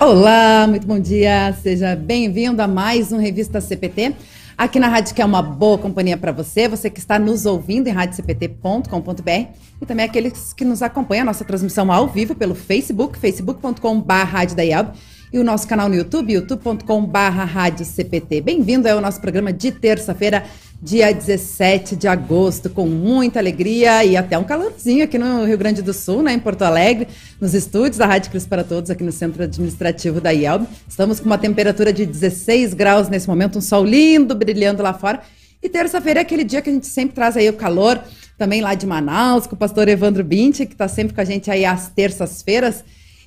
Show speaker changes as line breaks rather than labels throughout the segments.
Olá, muito bom dia. Seja bem-vindo a mais um Revista CPT. Aqui na rádio que é uma boa companhia para você, você que está nos ouvindo em radiocpt.com.br e também aqueles que nos acompanham a nossa transmissão ao vivo pelo Facebook, facebook.com.br e o nosso canal no YouTube, youtube.com.br Bem-vindo ao nosso programa de terça-feira, dia 17 de agosto, com muita alegria e até um calorzinho aqui no Rio Grande do Sul, né, em Porto Alegre, nos estúdios da Rádio Cruz para Todos, aqui no Centro Administrativo da IELB. Estamos com uma temperatura de 16 graus nesse momento, um sol lindo brilhando lá fora. E terça-feira é aquele dia que a gente sempre traz aí o calor, também lá de Manaus, com o pastor Evandro Binti, que está sempre com a gente aí às terças-feiras.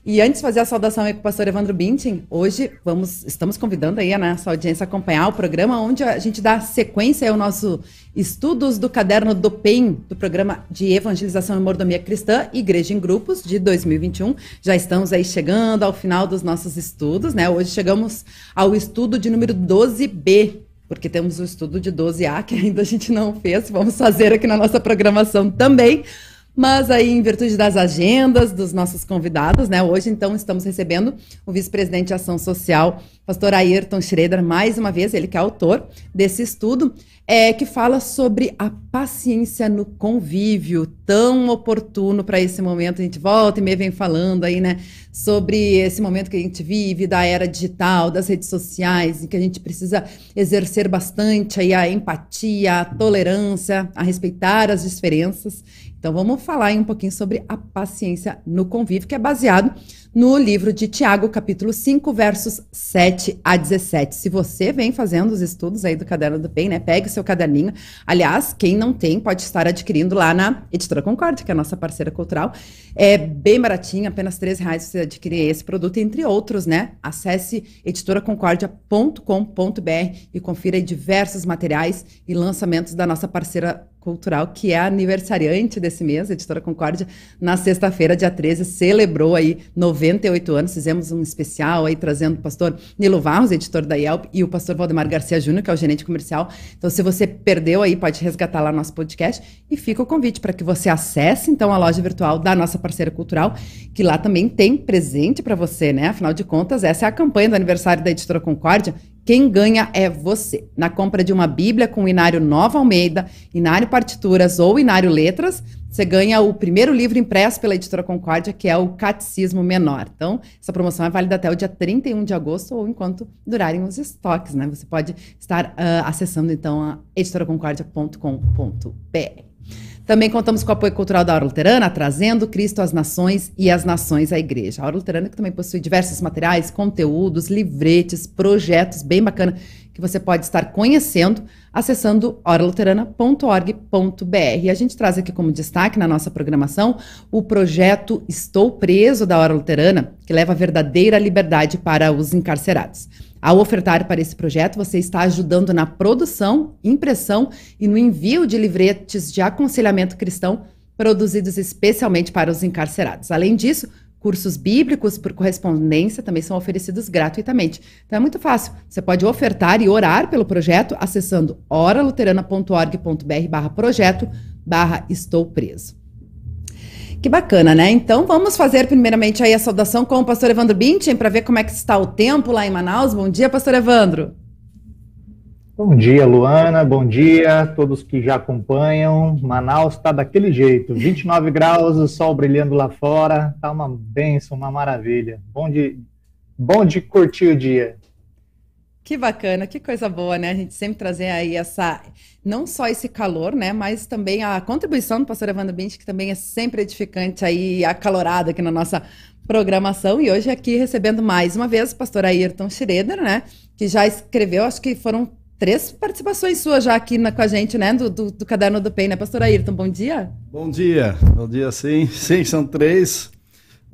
E antes de fazer a saudação aí com o pastor Evandro Bintin, hoje vamos, estamos convidando aí a nossa audiência a acompanhar o programa onde a gente dá sequência ao nosso estudos do caderno do PEN, do programa de evangelização e mordomia cristã, Igreja em Grupos, de 2021. Já estamos aí chegando ao final dos nossos estudos, né? Hoje chegamos ao estudo de número 12B, porque temos o estudo de 12A que ainda a gente não fez, vamos fazer aqui na nossa programação também. Mas aí, em virtude das agendas dos nossos convidados, né? Hoje, então, estamos recebendo o vice-presidente de Ação Social, pastor Ayrton Schroeder, mais uma vez, ele que é autor desse estudo, é, que fala sobre a paciência no convívio, tão oportuno para esse momento. A gente volta e meio vem falando aí, né? Sobre esse momento que a gente vive, da era digital, das redes sociais, e que a gente precisa exercer bastante aí a empatia, a tolerância, a respeitar as diferenças. Então vamos falar aí um pouquinho sobre a paciência no convívio, que é baseado no livro de Tiago, capítulo 5, versos 7 a 17. Se você vem fazendo os estudos aí do Caderno do Bem, né, pegue o seu caderninho. Aliás, quem não tem pode estar adquirindo lá na Editora Concórdia, que é a nossa parceira cultural. É bem baratinho, apenas R$ reais você adquirir esse produto, entre outros, né? Acesse editoraconcordia.com.br e confira diversos materiais e lançamentos da nossa parceira cultural, que é aniversariante desse mês, a Editora Concórdia, na sexta-feira, dia 13, celebrou aí 98 anos, fizemos um especial aí trazendo o pastor Nilo Varros, editor da IELP, e o pastor Valdemar Garcia Júnior, que é o gerente comercial. Então, se você perdeu aí, pode resgatar lá nosso podcast e fica o convite para que você acesse então a loja virtual da nossa parceira cultural, que lá também tem presente para você, né? Afinal de contas, essa é a campanha do aniversário da Editora Concórdia quem ganha é você. Na compra de uma Bíblia com Inário Nova Almeida, Inário Partituras ou Inário Letras, você ganha o primeiro livro impresso pela editora Concórdia, que é o Catecismo Menor. Então, essa promoção é válida até o dia 31 de agosto ou enquanto durarem os estoques, né? Você pode estar uh, acessando então a editoraconcordia.com.br. Também contamos com o apoio cultural da Hora Luterana, trazendo Cristo às nações e as nações à igreja. A Hora Luterana que também possui diversos materiais, conteúdos, livretes, projetos bem bacana que você pode estar conhecendo acessando oraluterana.org.br. E a gente traz aqui como destaque na nossa programação o projeto Estou Preso da Hora Luterana, que leva a verdadeira liberdade para os encarcerados. Ao ofertar para esse projeto, você está ajudando na produção, impressão e no envio de livretes de aconselhamento cristão produzidos especialmente para os encarcerados. Além disso, cursos bíblicos por correspondência também são oferecidos gratuitamente. Então é muito fácil. Você pode ofertar e orar pelo projeto acessando oraluterana.org.br barra projeto barra estou preso. Que bacana, né? Então vamos fazer primeiramente aí a saudação com o pastor Evandro Bintin para ver como é que está o tempo lá em Manaus. Bom dia, pastor Evandro.
Bom dia, Luana. Bom dia a todos que já acompanham. Manaus está daquele jeito, 29 graus, o sol brilhando lá fora. Tá uma benção, uma maravilha. Bom de, bom de curtir o dia.
Que bacana, que coisa boa, né? A gente sempre trazer aí essa, não só esse calor, né? Mas também a contribuição do pastor Evandro Bint, que também é sempre edificante aí, acalorada aqui na nossa programação. E hoje aqui recebendo mais uma vez o pastor Ayrton Schroeder, né? Que já escreveu, acho que foram três participações suas já aqui na, com a gente, né? Do, do, do Caderno do Pen, né? Pastor Ayrton, bom dia.
Bom dia, bom dia sim. Sim, são três.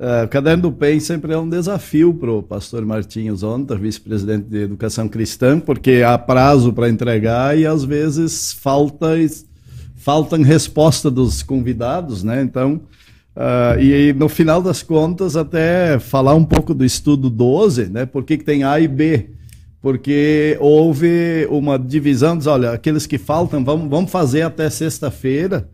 O Caderno do PEN sempre é um desafio para o pastor Martinhos Onta, vice-presidente de Educação Cristã, porque há prazo para entregar e às vezes falta, faltam resposta dos convidados, né? Então, uh, e no final das contas, até falar um pouco do estudo 12, né? Por que, que tem A e B? Porque houve uma divisão, diz, olha, aqueles que faltam, vamos, vamos fazer até sexta-feira,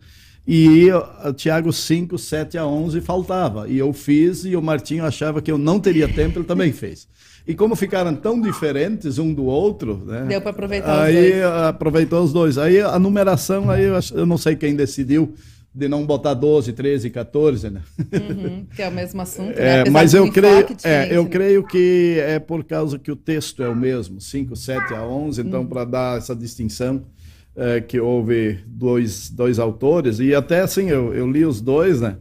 e Tiago 5, 7 a 11 faltava. E eu fiz, e o Martinho achava que eu não teria tempo, ele também fez. E como ficaram tão diferentes um do outro, né?
Deu para aproveitar
aí,
os dois.
aproveitou os dois. Aí a numeração, aí eu, não sei quem decidiu de não botar 12, 13, 14, né?
Uhum, que é o mesmo assunto,
é,
né?
Mas eu creio, é, eu
né?
creio que é por causa que o texto é o mesmo, 5, 7 a 11, então uhum. para dar essa distinção é, que houve dois, dois autores, e até assim, eu, eu li os dois, né?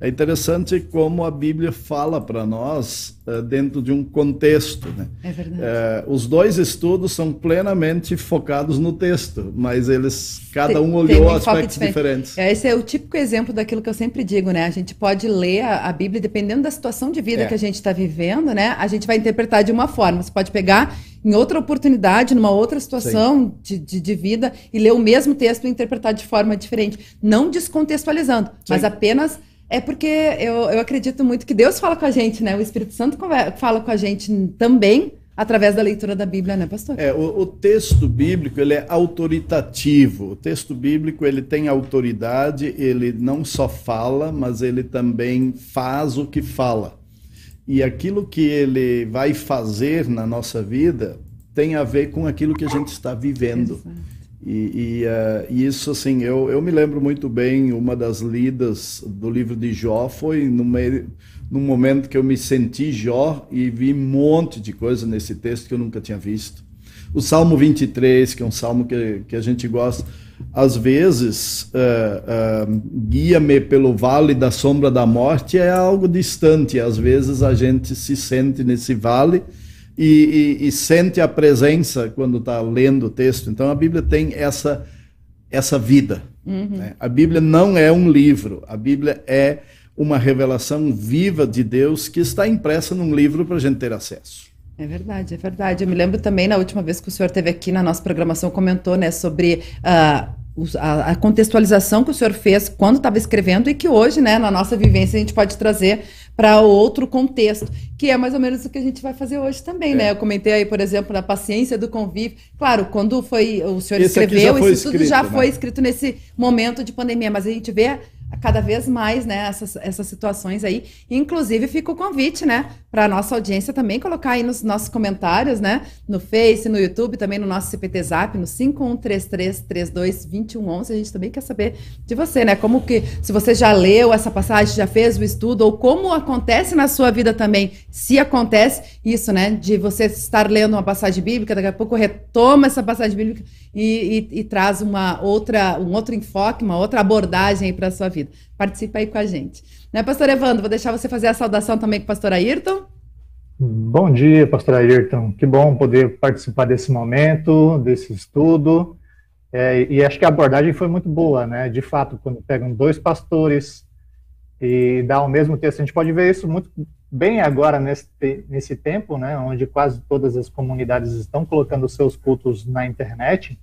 É interessante como a Bíblia fala para nós uh, dentro de um contexto. Né?
É verdade.
Uh, os dois estudos são plenamente focados no texto, mas eles cada um olhou aspectos diferentes.
É, esse é o típico exemplo daquilo que eu sempre digo, né? A gente pode ler a, a Bíblia dependendo da situação de vida é. que a gente está vivendo, né? A gente vai interpretar de uma forma. Você pode pegar em outra oportunidade, numa outra situação de, de, de, vida e ler o mesmo texto e interpretar de forma diferente, não descontextualizando, Sim. mas apenas é porque eu, eu acredito muito que Deus fala com a gente, né? O Espírito Santo fala com a gente também através da leitura da Bíblia, né, pastor?
É, o, o, texto bíblico ele é autoritativo. O texto bíblico ele tem autoridade. Ele não só fala, mas ele também faz o que fala. E aquilo que ele vai fazer na nossa vida tem a ver com aquilo que a gente está vivendo. E, e, uh, e, isso, assim, eu, eu me lembro muito bem, uma das lidas do livro de Jó foi no meio, num momento que eu me senti Jó e vi um monte de coisa nesse texto que eu nunca tinha visto. O Salmo 23, que é um salmo que, que a gente gosta, às vezes, uh, uh, guia-me pelo vale da sombra da morte é algo distante, às vezes a gente se sente nesse vale e, e, e sente a presença quando está lendo o texto. Então a Bíblia tem essa, essa vida. Uhum. Né? A Bíblia não é um livro, a Bíblia é uma revelação viva de Deus que está impressa num livro para a gente ter acesso.
É verdade, é verdade. Eu me lembro também na última vez que o senhor esteve aqui na nossa programação comentou, né, sobre uh, a, contextualização que o senhor fez quando estava escrevendo e que hoje, né, na nossa vivência, a gente pode trazer para outro contexto, que é mais ou menos o que a gente vai fazer hoje também, é. né? Eu comentei aí, por exemplo, da paciência do convívio. Claro, quando foi o senhor esse escreveu, isso escrito, tudo já né? foi escrito nesse momento de pandemia, mas a gente vê cada vez mais, né, essas, essas situações aí. Inclusive, fica o convite, né, para a nossa audiência também colocar aí nos nossos comentários, né, no Face, no YouTube, também no nosso CPT Zap, no 5133322111. A gente também quer saber de você, né, como que, se você já leu essa passagem, já fez o estudo, ou como acontece na sua vida também, se acontece isso, né, de você estar lendo uma passagem bíblica, daqui a pouco retoma essa passagem bíblica e, e, e traz uma outra, um outro enfoque, uma outra abordagem para a sua vida. Participa aí com a gente. Né, pastor Evandro? Vou deixar você fazer a saudação também com o pastor Ayrton.
Bom dia, pastor Ayrton. Que bom poder participar desse momento, desse estudo. É, e acho que a abordagem foi muito boa, né? De fato, quando pegam dois pastores e dá o mesmo texto, a gente pode ver isso muito bem agora nesse, nesse tempo, né? Onde quase todas as comunidades estão colocando seus cultos na internet.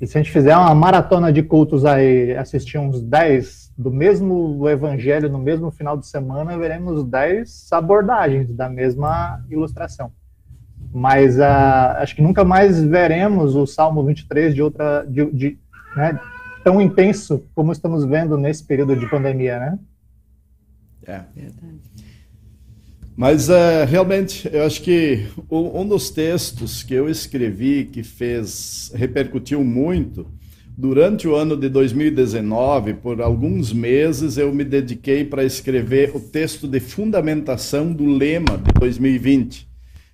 E se a gente fizer uma maratona de cultos aí, assistir uns 10 do mesmo evangelho no mesmo final de semana, veremos 10 abordagens da mesma ilustração. Mas uh, acho que nunca mais veremos o Salmo 23 de outra de, de né, tão intenso como estamos vendo nesse período de pandemia, né?
É. Verdade. Mas uh, realmente, eu acho que um dos textos que eu escrevi que fez repercutiu muito durante o ano de 2019, por alguns meses eu me dediquei para escrever o texto de fundamentação do lema de 2020.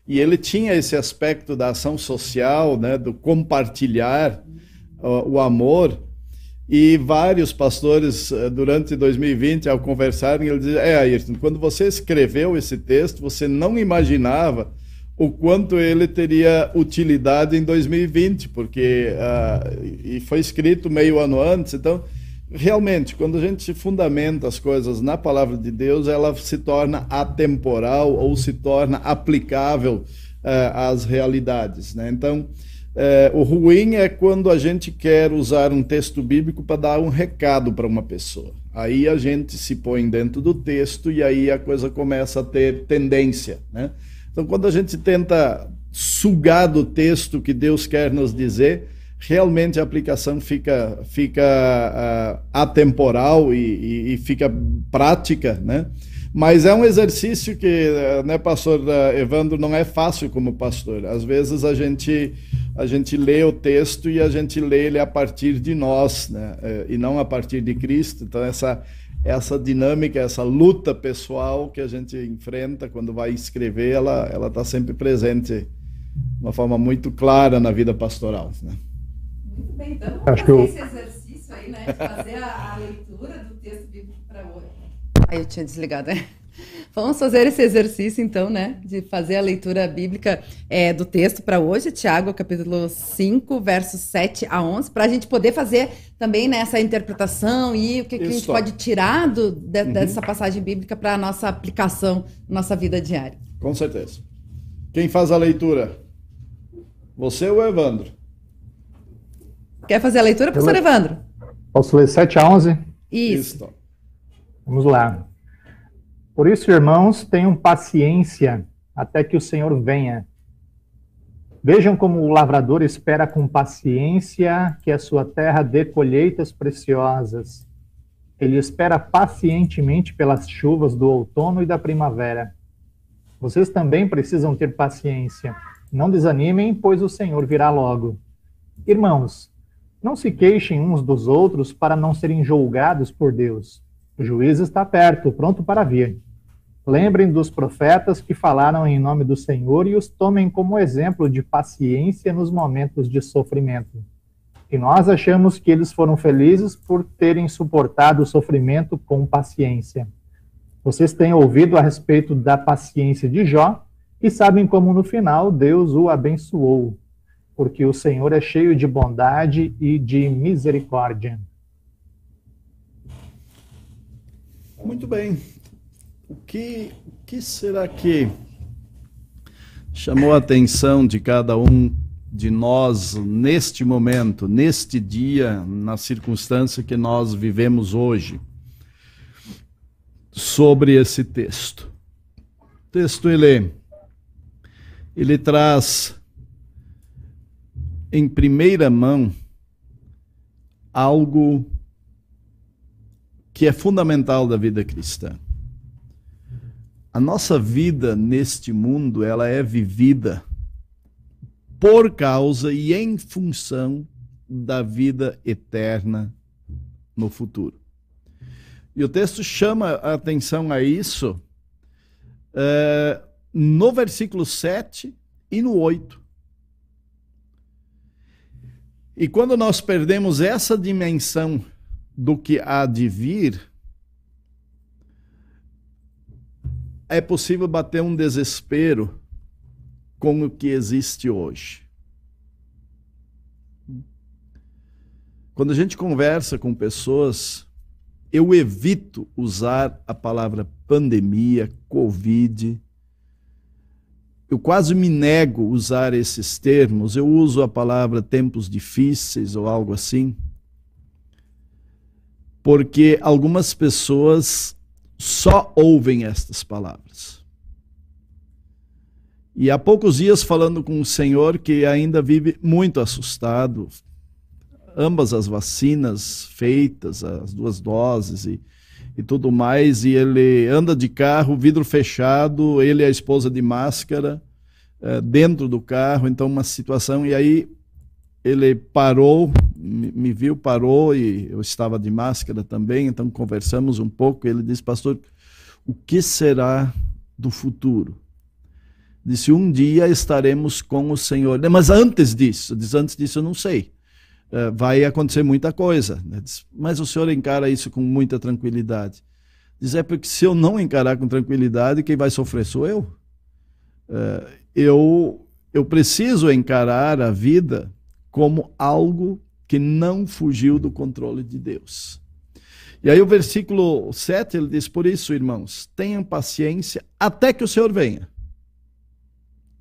E ele tinha esse aspecto da ação social, né, do compartilhar uh, o amor. E vários pastores, eh, durante 2020, ao conversarem, eles diziam: É, Ayrton, quando você escreveu esse texto, você não imaginava o quanto ele teria utilidade em 2020, porque uh, e foi escrito meio ano antes. Então, realmente, quando a gente fundamenta as coisas na palavra de Deus, ela se torna atemporal ou se torna aplicável uh, às realidades. Né? Então, é, o ruim é quando a gente quer usar um texto bíblico para dar um recado para uma pessoa. Aí a gente se põe dentro do texto e aí a coisa começa a ter tendência. Né? Então, quando a gente tenta sugar do texto que Deus quer nos dizer, realmente a aplicação fica, fica uh, atemporal e, e, e, fica prática, né? Mas é um exercício que, né, pastor Evandro, não é fácil como pastor. Às vezes a gente a gente lê o texto e a gente lê ele a partir de nós, né? É, e não a partir de Cristo. Então essa essa dinâmica, essa luta pessoal que a gente enfrenta quando vai escrever, ela ela está sempre presente de uma forma muito clara na vida pastoral. Né?
Muito bem, então vamos Acho fazer eu... esse exercício aí, né, de fazer a, a leitura do texto bíblico. Aí eu tinha desligado, né? Vamos fazer esse exercício, então, né? De fazer a leitura bíblica é, do texto para hoje, Tiago, capítulo 5, versos 7 a 11, para a gente poder fazer também né, essa interpretação e o que, que a gente pode tirar do, de, uhum. dessa passagem bíblica para a nossa aplicação, nossa vida diária.
Com certeza. Quem faz a leitura? Você ou Evandro?
Quer fazer a leitura, professor Evandro?
Posso ler 7 a 11?
Isso. Isso.
Vamos lá. Por isso, irmãos, tenham paciência até que o Senhor venha. Vejam como o lavrador espera com paciência que a sua terra dê colheitas preciosas. Ele espera pacientemente pelas chuvas do outono e da primavera. Vocês também precisam ter paciência. Não desanimem, pois o Senhor virá logo. Irmãos, não se queixem uns dos outros para não serem julgados por Deus. O juiz está perto, pronto para vir. Lembrem dos profetas que falaram em nome do Senhor e os tomem como exemplo de paciência nos momentos de sofrimento. E nós achamos que eles foram felizes por terem suportado o sofrimento com paciência. Vocês têm ouvido a respeito da paciência de Jó e sabem como no final Deus o abençoou, porque o Senhor é cheio de bondade e de misericórdia.
Muito bem. O que, o que será que chamou a atenção de cada um de nós neste momento, neste dia, na circunstância que nós vivemos hoje, sobre esse texto? O texto ele, ele traz em primeira mão algo que é fundamental da vida cristã. A nossa vida neste mundo, ela é vivida por causa e em função da vida eterna no futuro. E o texto chama a atenção a isso é, no versículo 7 e no 8. E quando nós perdemos essa dimensão do que há de vir, é possível bater um desespero com o que existe hoje. Quando a gente conversa com pessoas, eu evito usar a palavra pandemia, Covid. Eu quase me nego a usar esses termos. Eu uso a palavra tempos difíceis ou algo assim porque algumas pessoas só ouvem estas palavras. E há poucos dias falando com um senhor que ainda vive muito assustado, ambas as vacinas feitas, as duas doses e, e tudo mais, e ele anda de carro, vidro fechado, ele e a esposa de máscara, é, dentro do carro, então uma situação, e aí ele parou, me viu, parou e eu estava de máscara também, então conversamos um pouco. Ele disse, pastor, o que será do futuro? Disse, um dia estaremos com o Senhor. Mas antes disso, antes disso eu não sei. Uh, vai acontecer muita coisa. Diz, mas o Senhor encara isso com muita tranquilidade. Diz, é porque se eu não encarar com tranquilidade, quem vai sofrer sou eu. Uh, eu, eu preciso encarar a vida como algo que não fugiu do controle de Deus. E aí o versículo 7 ele diz: Por isso, irmãos, tenham paciência até que o Senhor venha.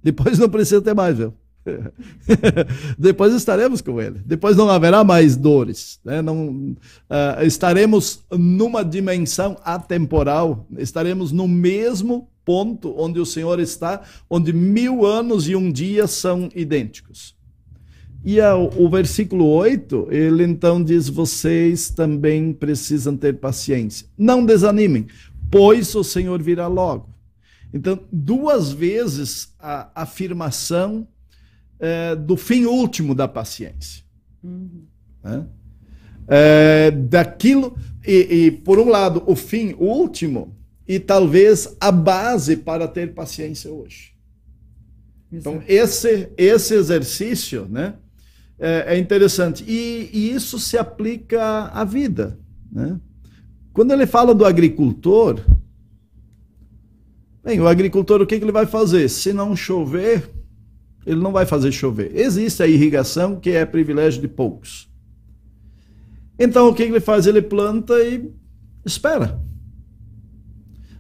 Depois não precisa ter mais, viu? Depois estaremos com Ele. Depois não haverá mais dores. Né? Não, uh, estaremos numa dimensão atemporal. Estaremos no mesmo ponto onde o Senhor está, onde mil anos e um dia são idênticos. E a, o versículo 8, ele então diz: vocês também precisam ter paciência. Não desanimem, pois o Senhor virá logo. Então, duas vezes a afirmação é, do fim último da paciência. Uhum. Né? É, daquilo, e, e por um lado, o fim último, e talvez a base para ter paciência hoje. Então, esse, esse exercício, né? É, é interessante. E, e, isso se aplica à vida. Né? Quando ele fala do agricultor, bem, o agricultor, o que, que ele vai fazer? Se não chover, ele não vai fazer chover. Existe a irrigação, que é privilégio de poucos. Então, o que, que ele faz? Ele planta e espera.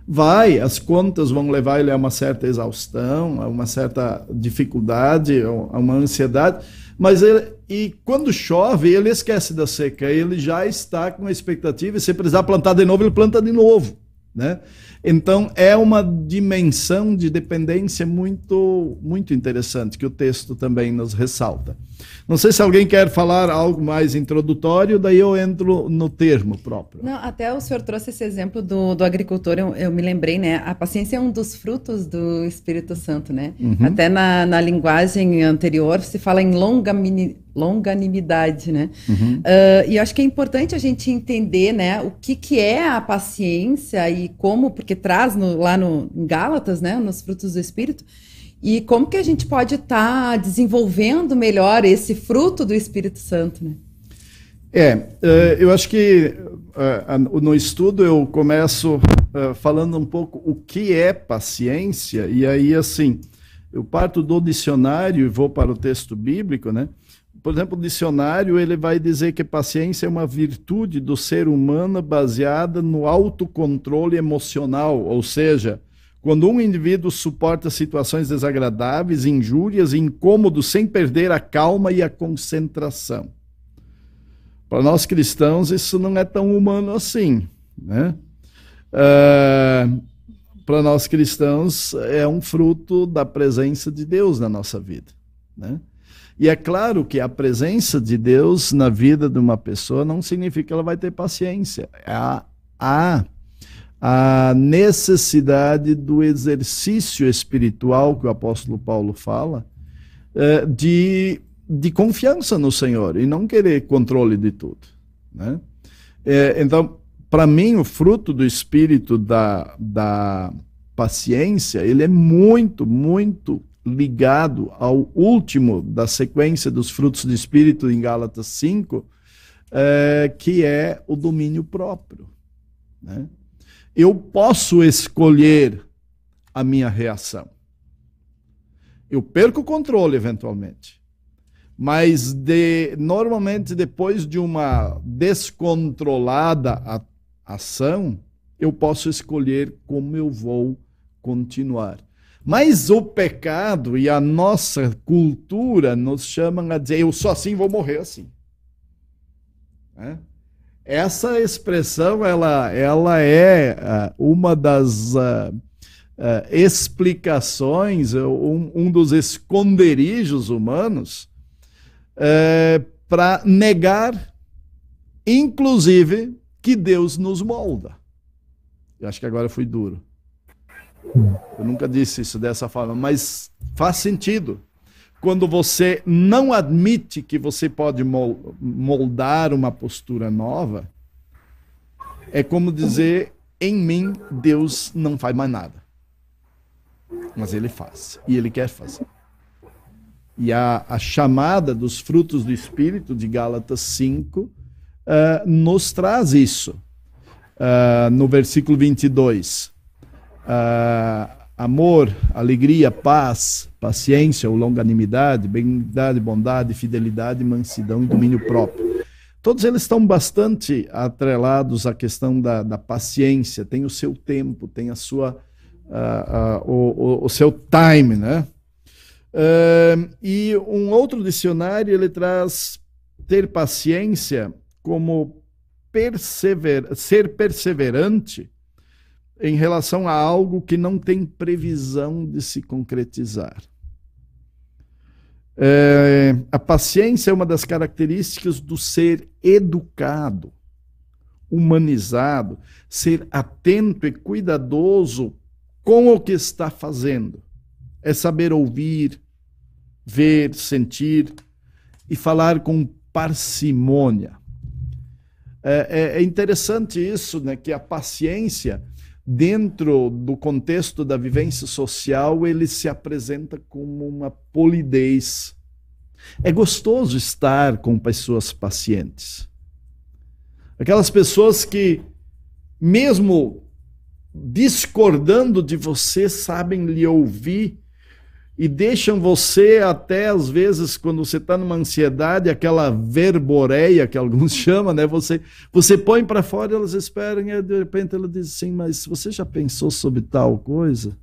Vai, as contas vão levar ele a uma certa exaustão, a uma certa dificuldade, a uma ansiedade mas ele, e quando chove, ele esquece da seca, ele já está com a expectativa, e se precisar plantar de novo, ele planta de novo. Né? Então é uma dimensão de dependência muito muito interessante que o texto também nos ressalta. Não sei se alguém quer falar algo mais introdutório, daí eu entro no termo próprio.
Não, até o senhor trouxe esse exemplo do, do agricultor, eu, eu me lembrei, né? A paciência é um dos frutos do Espírito Santo, né? Uhum. Até na, na linguagem anterior se fala em longanimidade longanimidade, né? Uhum. Uh, e eu acho que é importante a gente entender, né, o que, que é a paciência e como, porque traz no, lá no em Gálatas, né, nos frutos do Espírito, e como que a gente pode estar tá desenvolvendo melhor esse fruto do Espírito Santo, né?
É, uh, eu acho que uh, no estudo eu começo falando um pouco o que é paciência, e aí, assim, eu parto do dicionário e vou para o texto bíblico, né? Por exemplo, o dicionário ele vai dizer que paciência é uma virtude do ser humano baseada no autocontrole emocional, ou seja, quando um indivíduo suporta situações desagradáveis, injúrias e incômodos sem perder a calma e a concentração. Para nós cristãos, isso não é tão humano assim. Né? Uh, Para nós cristãos, é um fruto da presença de Deus na nossa vida. Né? E é claro que a presença de Deus na vida de uma pessoa não significa que ela vai ter paciência. Há, há a necessidade do exercício espiritual que o apóstolo Paulo fala, é, de, de confiança no Senhor e não querer controle de tudo. Né? É, então, para mim, o fruto do espírito da, da paciência, ele é muito, muito ligado ao último da sequência dos frutos do Espírito em Gálatas 5, é, que é o domínio próprio. Né? Eu posso escolher a minha reação. Eu perco o controle eventualmente. Mas de, normalmente depois de uma descontrolada ação, eu posso escolher como eu vou continuar. Mas o pecado e a nossa cultura nos chamam a dizer: eu sou assim, vou morrer assim. É? Essa expressão ela, ela é uh, uma das uh, uh, explicações, um, um, dos esconderijos humanos para negar, inclusive, que Deus nos molda. Eu acho que agora fui duro. Eu nunca disse isso dessa forma, mas faz sentido. Quando você não admite que você pode moldar uma postura nova, é como dizer: em mim Deus não faz mais nada. Mas Ele faz, e Ele quer fazer. E a, a chamada dos frutos do Espírito, de Gálatas 5, uh, eh, nos traz isso. Uh, no versículo 22 uh, amor, alegria, paz, paciência ou longanimidade, benignidade, bondade, fidelidade, mansidão e domínio próprio. Todos eles estão bastante atrelados à questão da, da paciência, tem o seu tempo, tem a sua, uh, uh, o, o, o, seu time, né? Uh, e um outro dicionário ele traz ter paciência como persever, ser perseverante em relação a algo que não tem previsão de se concretizar. É, a paciência é uma das características do ser educado, humanizado, ser atento e cuidadoso com o que está fazendo. É saber ouvir, ver, sentir e falar com parcimônia. É, é, é interessante isso, né, que a paciência, dentro do contexto da vivência social, ele se apresenta como uma polidez. É gostoso estar com pessoas pacientes. Aquelas pessoas que, mesmo discordando de você, sabem lhe ouvir e deixam você até às vezes quando você está numa ansiedade, aquela verboreia que alguns chamam, né? Você você põe para fora, elas esperam e de repente ela diz assim: mas você já pensou sobre tal coisa?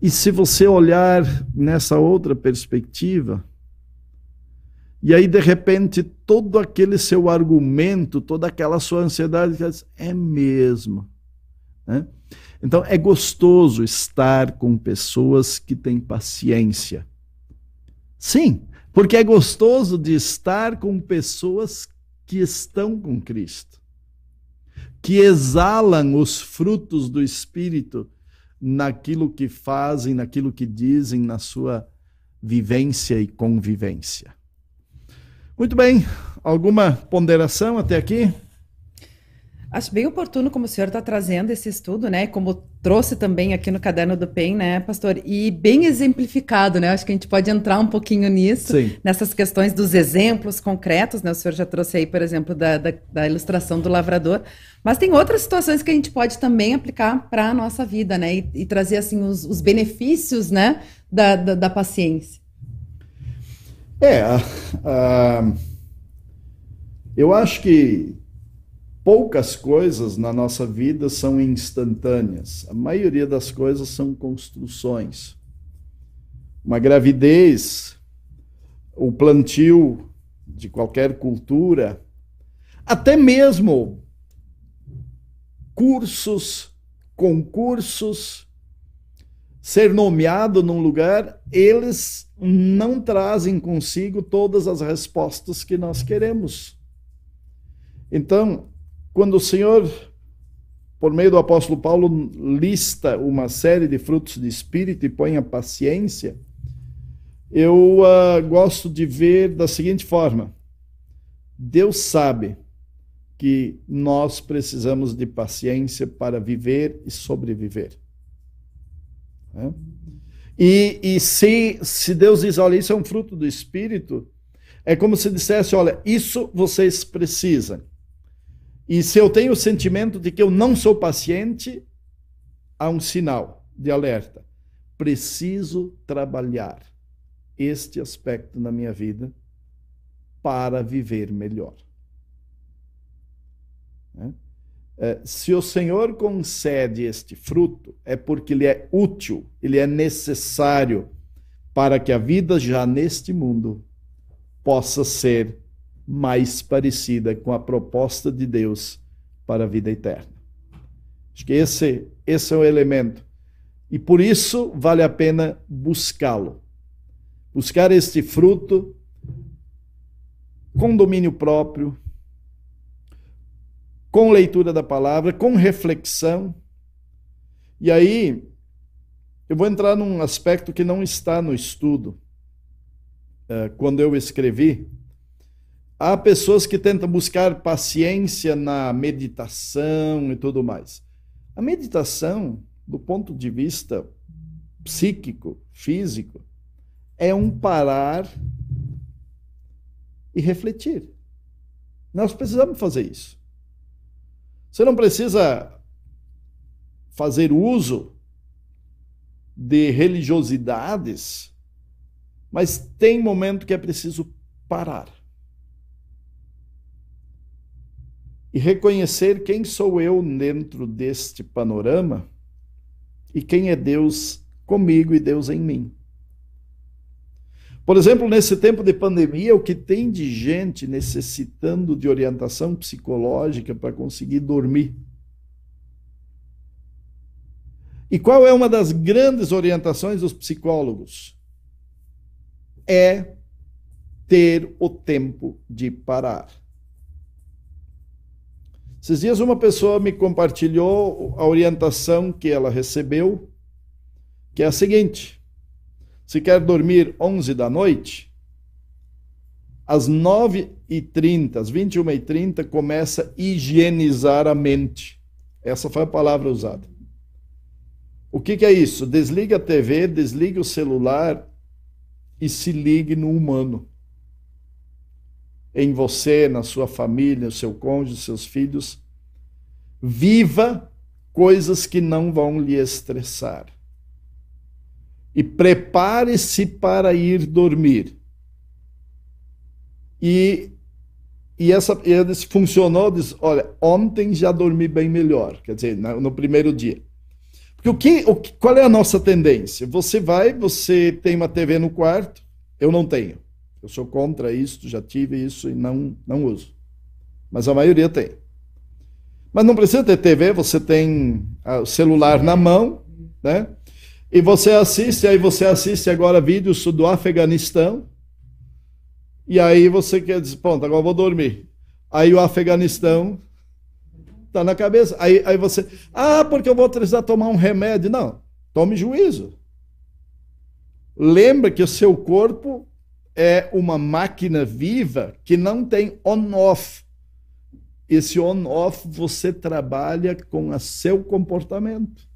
E se você olhar nessa outra perspectiva, e aí de repente todo aquele seu argumento, toda aquela sua ansiedade, é mesmo, né? Então é gostoso estar com pessoas que têm paciência. Sim, porque é gostoso de estar com pessoas que estão com Cristo, que exalam os frutos do Espírito naquilo que fazem, naquilo que dizem, na sua vivência e convivência. Muito bem, alguma ponderação até aqui?
Acho bem oportuno como o senhor está trazendo esse estudo, né? Como trouxe também aqui no caderno do PEN, né, pastor? E bem exemplificado, né? Acho que a gente pode entrar um pouquinho nisso, Sim. nessas questões dos exemplos concretos, né? O senhor já trouxe aí, por exemplo, da, da, da ilustração do lavrador. Mas tem outras situações que a gente pode também aplicar para a nossa vida, né? E, e, trazer, assim, os, os benefícios, né? Da, da, da paciência.
É, uh, eu acho que poucas coisas na nossa vida são instantâneas. A maioria das coisas são construções. Uma gravidez, o plantio de qualquer cultura, até mesmo cursos, concursos, ser nomeado num lugar, eles não trazem consigo todas as respostas que nós queremos. Então, quando o Senhor, por meio do apóstolo Paulo, lista uma série de frutos de espírito e põe a paciência, eu uh, gosto de ver da seguinte forma: Deus sabe que nós precisamos de paciência para viver e sobreviver. Né? E, e se, se Deus diz, olha, isso é um fruto do Espírito, é como se dissesse, olha, isso vocês precisam. E se eu tenho o sentimento de que eu não sou paciente, há um sinal de alerta. Preciso trabalhar este aspecto na minha vida para viver melhor. Né? É, se o Senhor concede este fruto, é porque ele é útil, ele é necessário para que a vida já neste mundo possa ser mais parecida com a proposta de Deus para a vida eterna. Acho que esse, esse é o elemento. E por isso vale a pena buscá-lo. Buscar este fruto com domínio próprio, com leitura da palavra, com reflexão. E aí, eu vou entrar num aspecto que não está no estudo. Eh, quando eu escrevi, Há pessoas que tentam buscar paciência na meditação e tudo mais. A meditação, do ponto de vista psíquico, físico, é um parar e refletir. Nós precisamos fazer isso. Você não precisa fazer uso de religiosidades, mas tem momento que é preciso parar e reconhecer quem sou eu dentro deste panorama e quem é Deus comigo e Deus em mim. Por exemplo, nesse tempo de pandemia, o que tem de gente necessitando de orientação psicológica para conseguir dormir? E qual é uma das grandes orientações dos psicólogos? é ter o tempo de parar. Esses dias uma pessoa me compartilhou a orientação que ela recebeu, que é a seguinte: se quer dormir 11 da noite, às 9h30, às 21h30, começa a higienizar a mente. Essa foi a palavra usada. O que, que é isso? Desliga a TV, desliga o celular e se ligue no humano em você, na sua família, no seu cônjuge, seus filhos. Viva coisas que não vão lhe estressar. E prepare-se para ir dormir. E, e essa e funcionou, diz, olha, ontem já dormi bem melhor, quer dizer, no, no primeiro dia. Porque o que, o qual é a nossa tendência? Você vai, você tem uma TV no quarto, eu não tenho. Eu sou contra isso, já tive isso e não, não uso. Mas a maioria tem. Mas não precisa ter TV, você tem o celular na mão, né? E você assiste, aí você assiste agora vídeos do Afeganistão. E aí você quer dizer, pronto, agora vou dormir. Aí o Afeganistão tá na cabeça. Aí, aí você, ah, porque eu vou precisar tomar um remédio. Não, tome juízo. Lembra que o seu corpo é uma máquina viva que não tem on-off. Esse on-off você trabalha com o seu comportamento.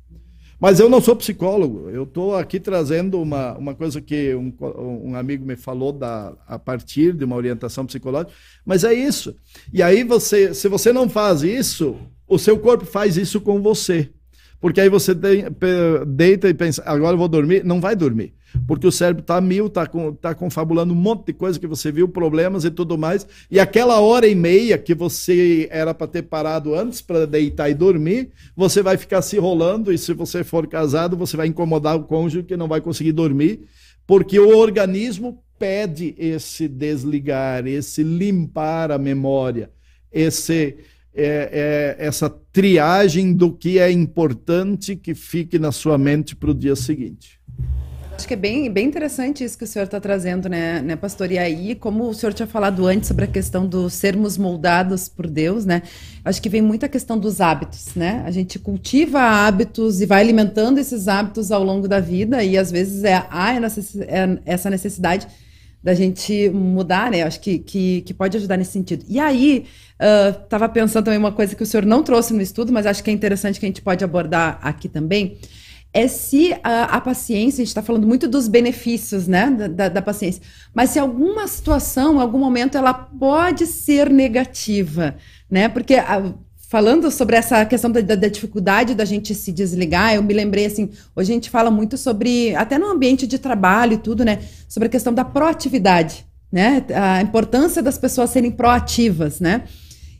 Mas eu não sou psicólogo, eu estou aqui trazendo uma, uma coisa que um, um amigo me falou da, a partir de uma orientação psicológica, mas é isso. E aí você, se você não faz isso, o seu corpo faz isso com você. Porque aí você deita e pensa, agora eu vou dormir, não vai dormir porque o cérebro está mil, está tá confabulando um monte de coisa que você viu, problemas e tudo mais. E aquela hora e meia que você era para ter parado antes para deitar e dormir, você vai ficar se rolando. E se você for casado, você vai incomodar o cônjuge que não vai conseguir dormir, porque o organismo pede esse desligar, esse limpar a memória, esse. É, é, essa triagem do que é importante que fique na sua mente para o dia seguinte.
Acho que é bem, bem interessante isso que o senhor está trazendo, né, né, pastor? E aí, como o senhor tinha falado antes sobre a questão dos sermos moldados por Deus, né? Acho que vem muita questão dos hábitos, né? A gente cultiva hábitos e vai alimentando esses hábitos ao longo da vida, e às vezes é, há é essa necessidade da gente mudar, né? Acho que, que, que pode ajudar nesse sentido. E aí, estava uh, pensando também uma coisa que o senhor não trouxe no estudo, mas acho que é interessante que a gente pode abordar aqui também é se a, a paciência, a gente está falando muito dos benefícios né, da, da, paciência, mas se alguma situação, algum momento, ela pode ser negativa, né? Porque a, falando sobre essa questão da, da, dificuldade da gente se desligar, eu me lembrei assim, hoje a gente fala muito sobre, até no ambiente de trabalho e tudo, né? Sobre a questão da proatividade, né? A importância das pessoas serem proativas, né?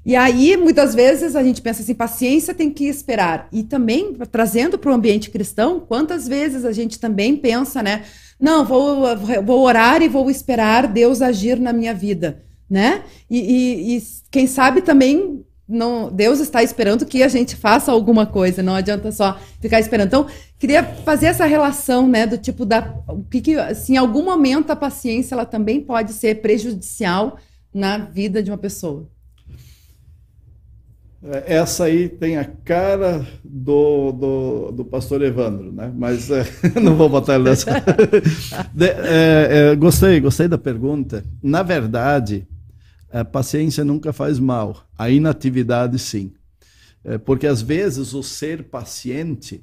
E aí, muitas vezes, a gente pensa assim, paciência tem que esperar. E também, trazendo para o ambiente cristão, quantas vezes a gente também pensa, né? Não, vou, vou orar e vou esperar Deus agir na minha vida, né? E, e, e quem sabe também não, Deus está esperando que a gente faça alguma coisa, não adianta só ficar esperando. Então, queria fazer essa relação, né, do tipo da o que, que assim, em algum momento a paciência ela também pode ser prejudicial na vida de uma pessoa.
É, essa aí tem a cara do, do, do pastor Evandro, né? Mas é, não vou botar ele nessa. De, é, é, gostei, gostei da pergunta. Na verdade, a paciência nunca faz mal, a inatividade sim. É, porque às vezes o ser paciente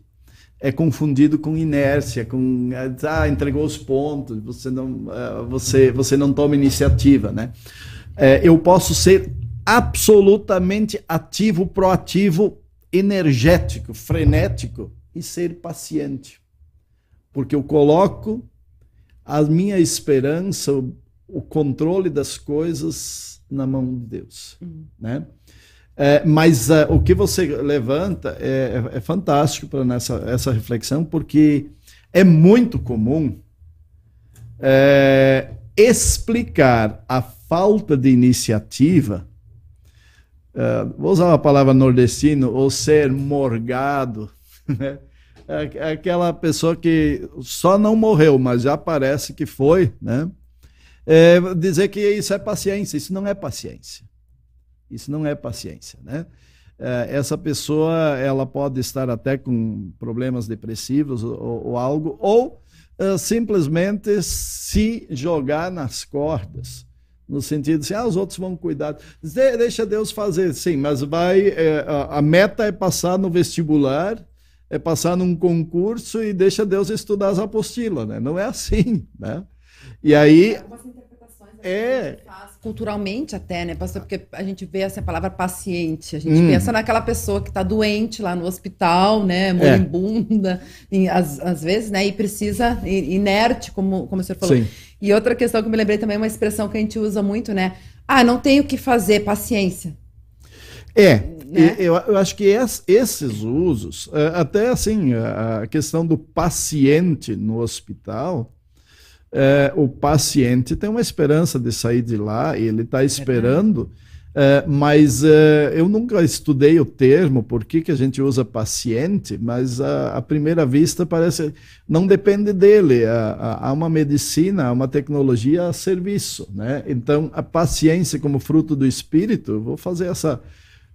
é confundido com inércia, com ah, entregou os pontos, você não, você, você não toma iniciativa, né? eu posso ser absolutamente ativo, proativo, energético, frenético e ser paciente. Porque eu coloco a minha esperança, o controle das coisas na mão de Deus. Uhum. Né? É, mas uh, o que você levanta é, é, é fantástico para nessa essa reflexão, porque é muito comum é, explicar a falta de iniciativa uh, vou usar uma palavra nordestino, ou ser morgado, né? É, é aquela pessoa que só não morreu, mas já parece que foi, né? é, dizer que isso é paciência. Isso não é paciência. Isso não é paciência, né? Essa pessoa ela pode estar até com problemas depressivos ou, ou algo, ou uh, simplesmente se jogar nas cordas no sentido assim, ah, os outros vão cuidar. De deixa Deus fazer, sim, mas vai, é, a, meta é passar no vestibular, é passar num concurso e deixa Deus estudar as apostilas, né? Não é assim, né? E aí
é. culturalmente até, né, pastor? Porque a gente vê essa palavra paciente, a gente hum. pensa naquela pessoa que está doente lá no hospital, né, é. moribunda, é. às, às vezes, né, e precisa, inerte, como, como o senhor falou. Sim. E outra questão que eu me lembrei também, uma expressão que a gente usa muito, né, ah, não tenho o que fazer, paciência.
É, né? eu, eu, acho que esses usos, é, até assim, a questão do paciente no hospital, é, o paciente tem uma esperança de sair de lá, ele está esperando, é, mas é, eu nunca estudei o termo, por que, que a gente usa paciente, mas à primeira vista parece. Não depende dele, há uma medicina, há uma tecnologia a serviço. Né? Então, a paciência como fruto do espírito, vou fazer essa,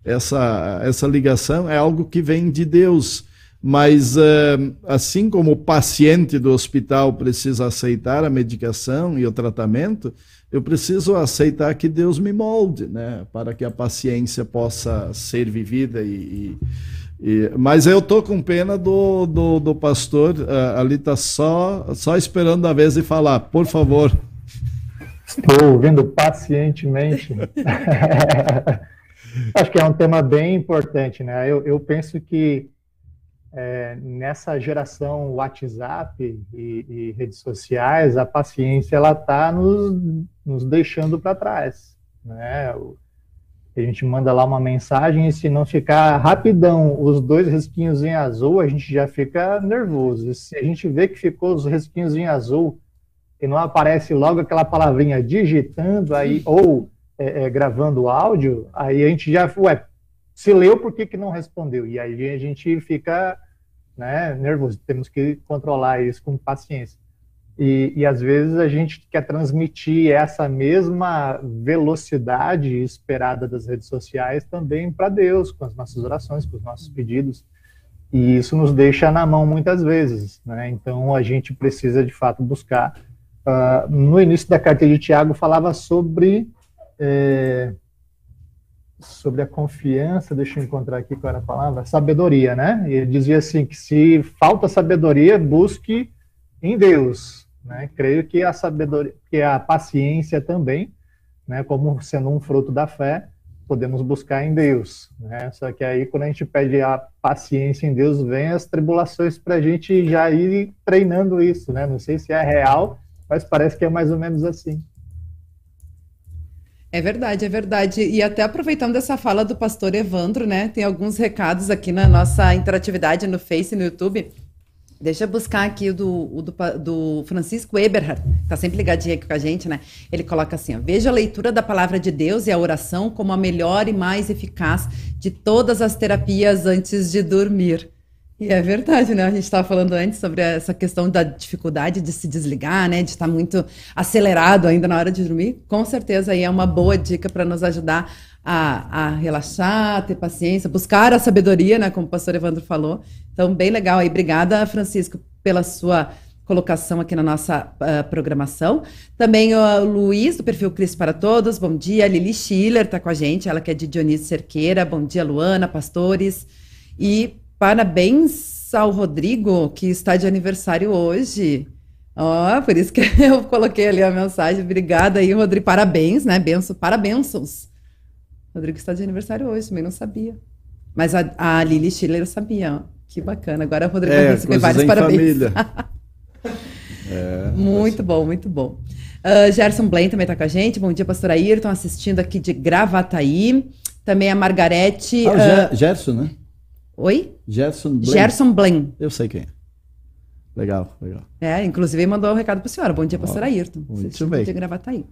essa, essa ligação, é algo que vem de Deus. Mas, uh, assim como o paciente do hospital precisa aceitar a medicação e o tratamento, eu preciso aceitar que Deus me molde, né? Para que a paciência possa ser vivida e. e, e... mas eu tô com pena do, do, do pastor, uh, ali está só, só esperando a vez de falar, por favor.
Estou ouvindo pacientemente. Acho que é um tema bem importante, né? Eu, eu penso que é, nessa geração WhatsApp e, e, redes sociais, a paciência ela está nos, nos deixando para trás, né? A gente manda lá uma mensagem e se não ficar rapidão os dois risquinhos em azul, a gente já fica nervoso. E se a gente vê que ficou os risquinhos em azul e não aparece logo aquela palavrinha digitando aí ou é, é, gravando áudio, aí a gente já, ué, se leu, por que, que não respondeu? E aí a gente fica né, nervoso. Temos que controlar isso com paciência. E, e às vezes a gente quer transmitir essa mesma velocidade esperada das redes sociais também para Deus, com as nossas orações, com os nossos pedidos. E isso nos deixa na mão muitas vezes. Né? Então a gente precisa de fato buscar. Uh, no início da carta de Tiago falava sobre é, sobre a confiança, deixa eu encontrar aqui qual era a palavra, sabedoria, né? Ele dizia assim que se falta sabedoria, busque em Deus, né? Creio que a sabedoria, que a paciência também, né, como sendo um fruto da fé, podemos buscar em Deus, né? Só que aí quando a gente pede a paciência em Deus, vem as tribulações para a gente já ir treinando isso, né? Não sei se é real, mas parece que é mais ou menos assim.
É verdade, é verdade. E até aproveitando essa fala do pastor Evandro, né? Tem alguns recados aqui na nossa interatividade no Face e no YouTube. Deixa eu buscar aqui o do, o do, do, Francisco Eberhard, tá sempre ligadinho aqui com a gente, né? Ele coloca assim: ó, veja a leitura da palavra de Deus e a oração como a melhor e mais eficaz de todas as terapias antes de dormir. E é verdade, né? A gente estava falando antes sobre essa questão da dificuldade de se desligar, né? De estar muito acelerado ainda na hora de dormir. Com certeza aí é uma boa dica para nos ajudar a, a relaxar, ter paciência, buscar a sabedoria, né? Como o pastor Evandro falou. Então, bem legal aí. Obrigada, Francisco, pela sua colocação aqui na nossa uh, programação. Também o Luiz, do perfil Cristo para Todos. Bom dia. Lili Schiller está com a gente, ela que é de Dionísio Cerqueira. Bom dia, Luana, pastores. E Parabéns ao Rodrigo, que está de aniversário hoje. Ó, oh, por isso que eu coloquei ali a mensagem. Obrigada aí, Rodrigo. Parabéns, né? Benção, parabéns. Rodrigo está de aniversário hoje, também não sabia. Mas a, a Lili Schiller eu sabia. Que bacana. Agora o Rodrigo é, vai receber vários parabéns. é, muito mas... bom, muito bom. Uh, Gerson Blaine também está com a gente. Bom dia, pastor Ayrton, assistindo aqui de Gravataí. Também a Margarete.
Ah, uh... Gerson, né?
Oi?
Gerson
Blaine. Gerson Blaine.
Eu sei quem é. Legal, legal.
É, inclusive mandou um recado para a senhora. Bom dia, pastora Ayrton.
Muito bem. Bom dia,
Gravataí.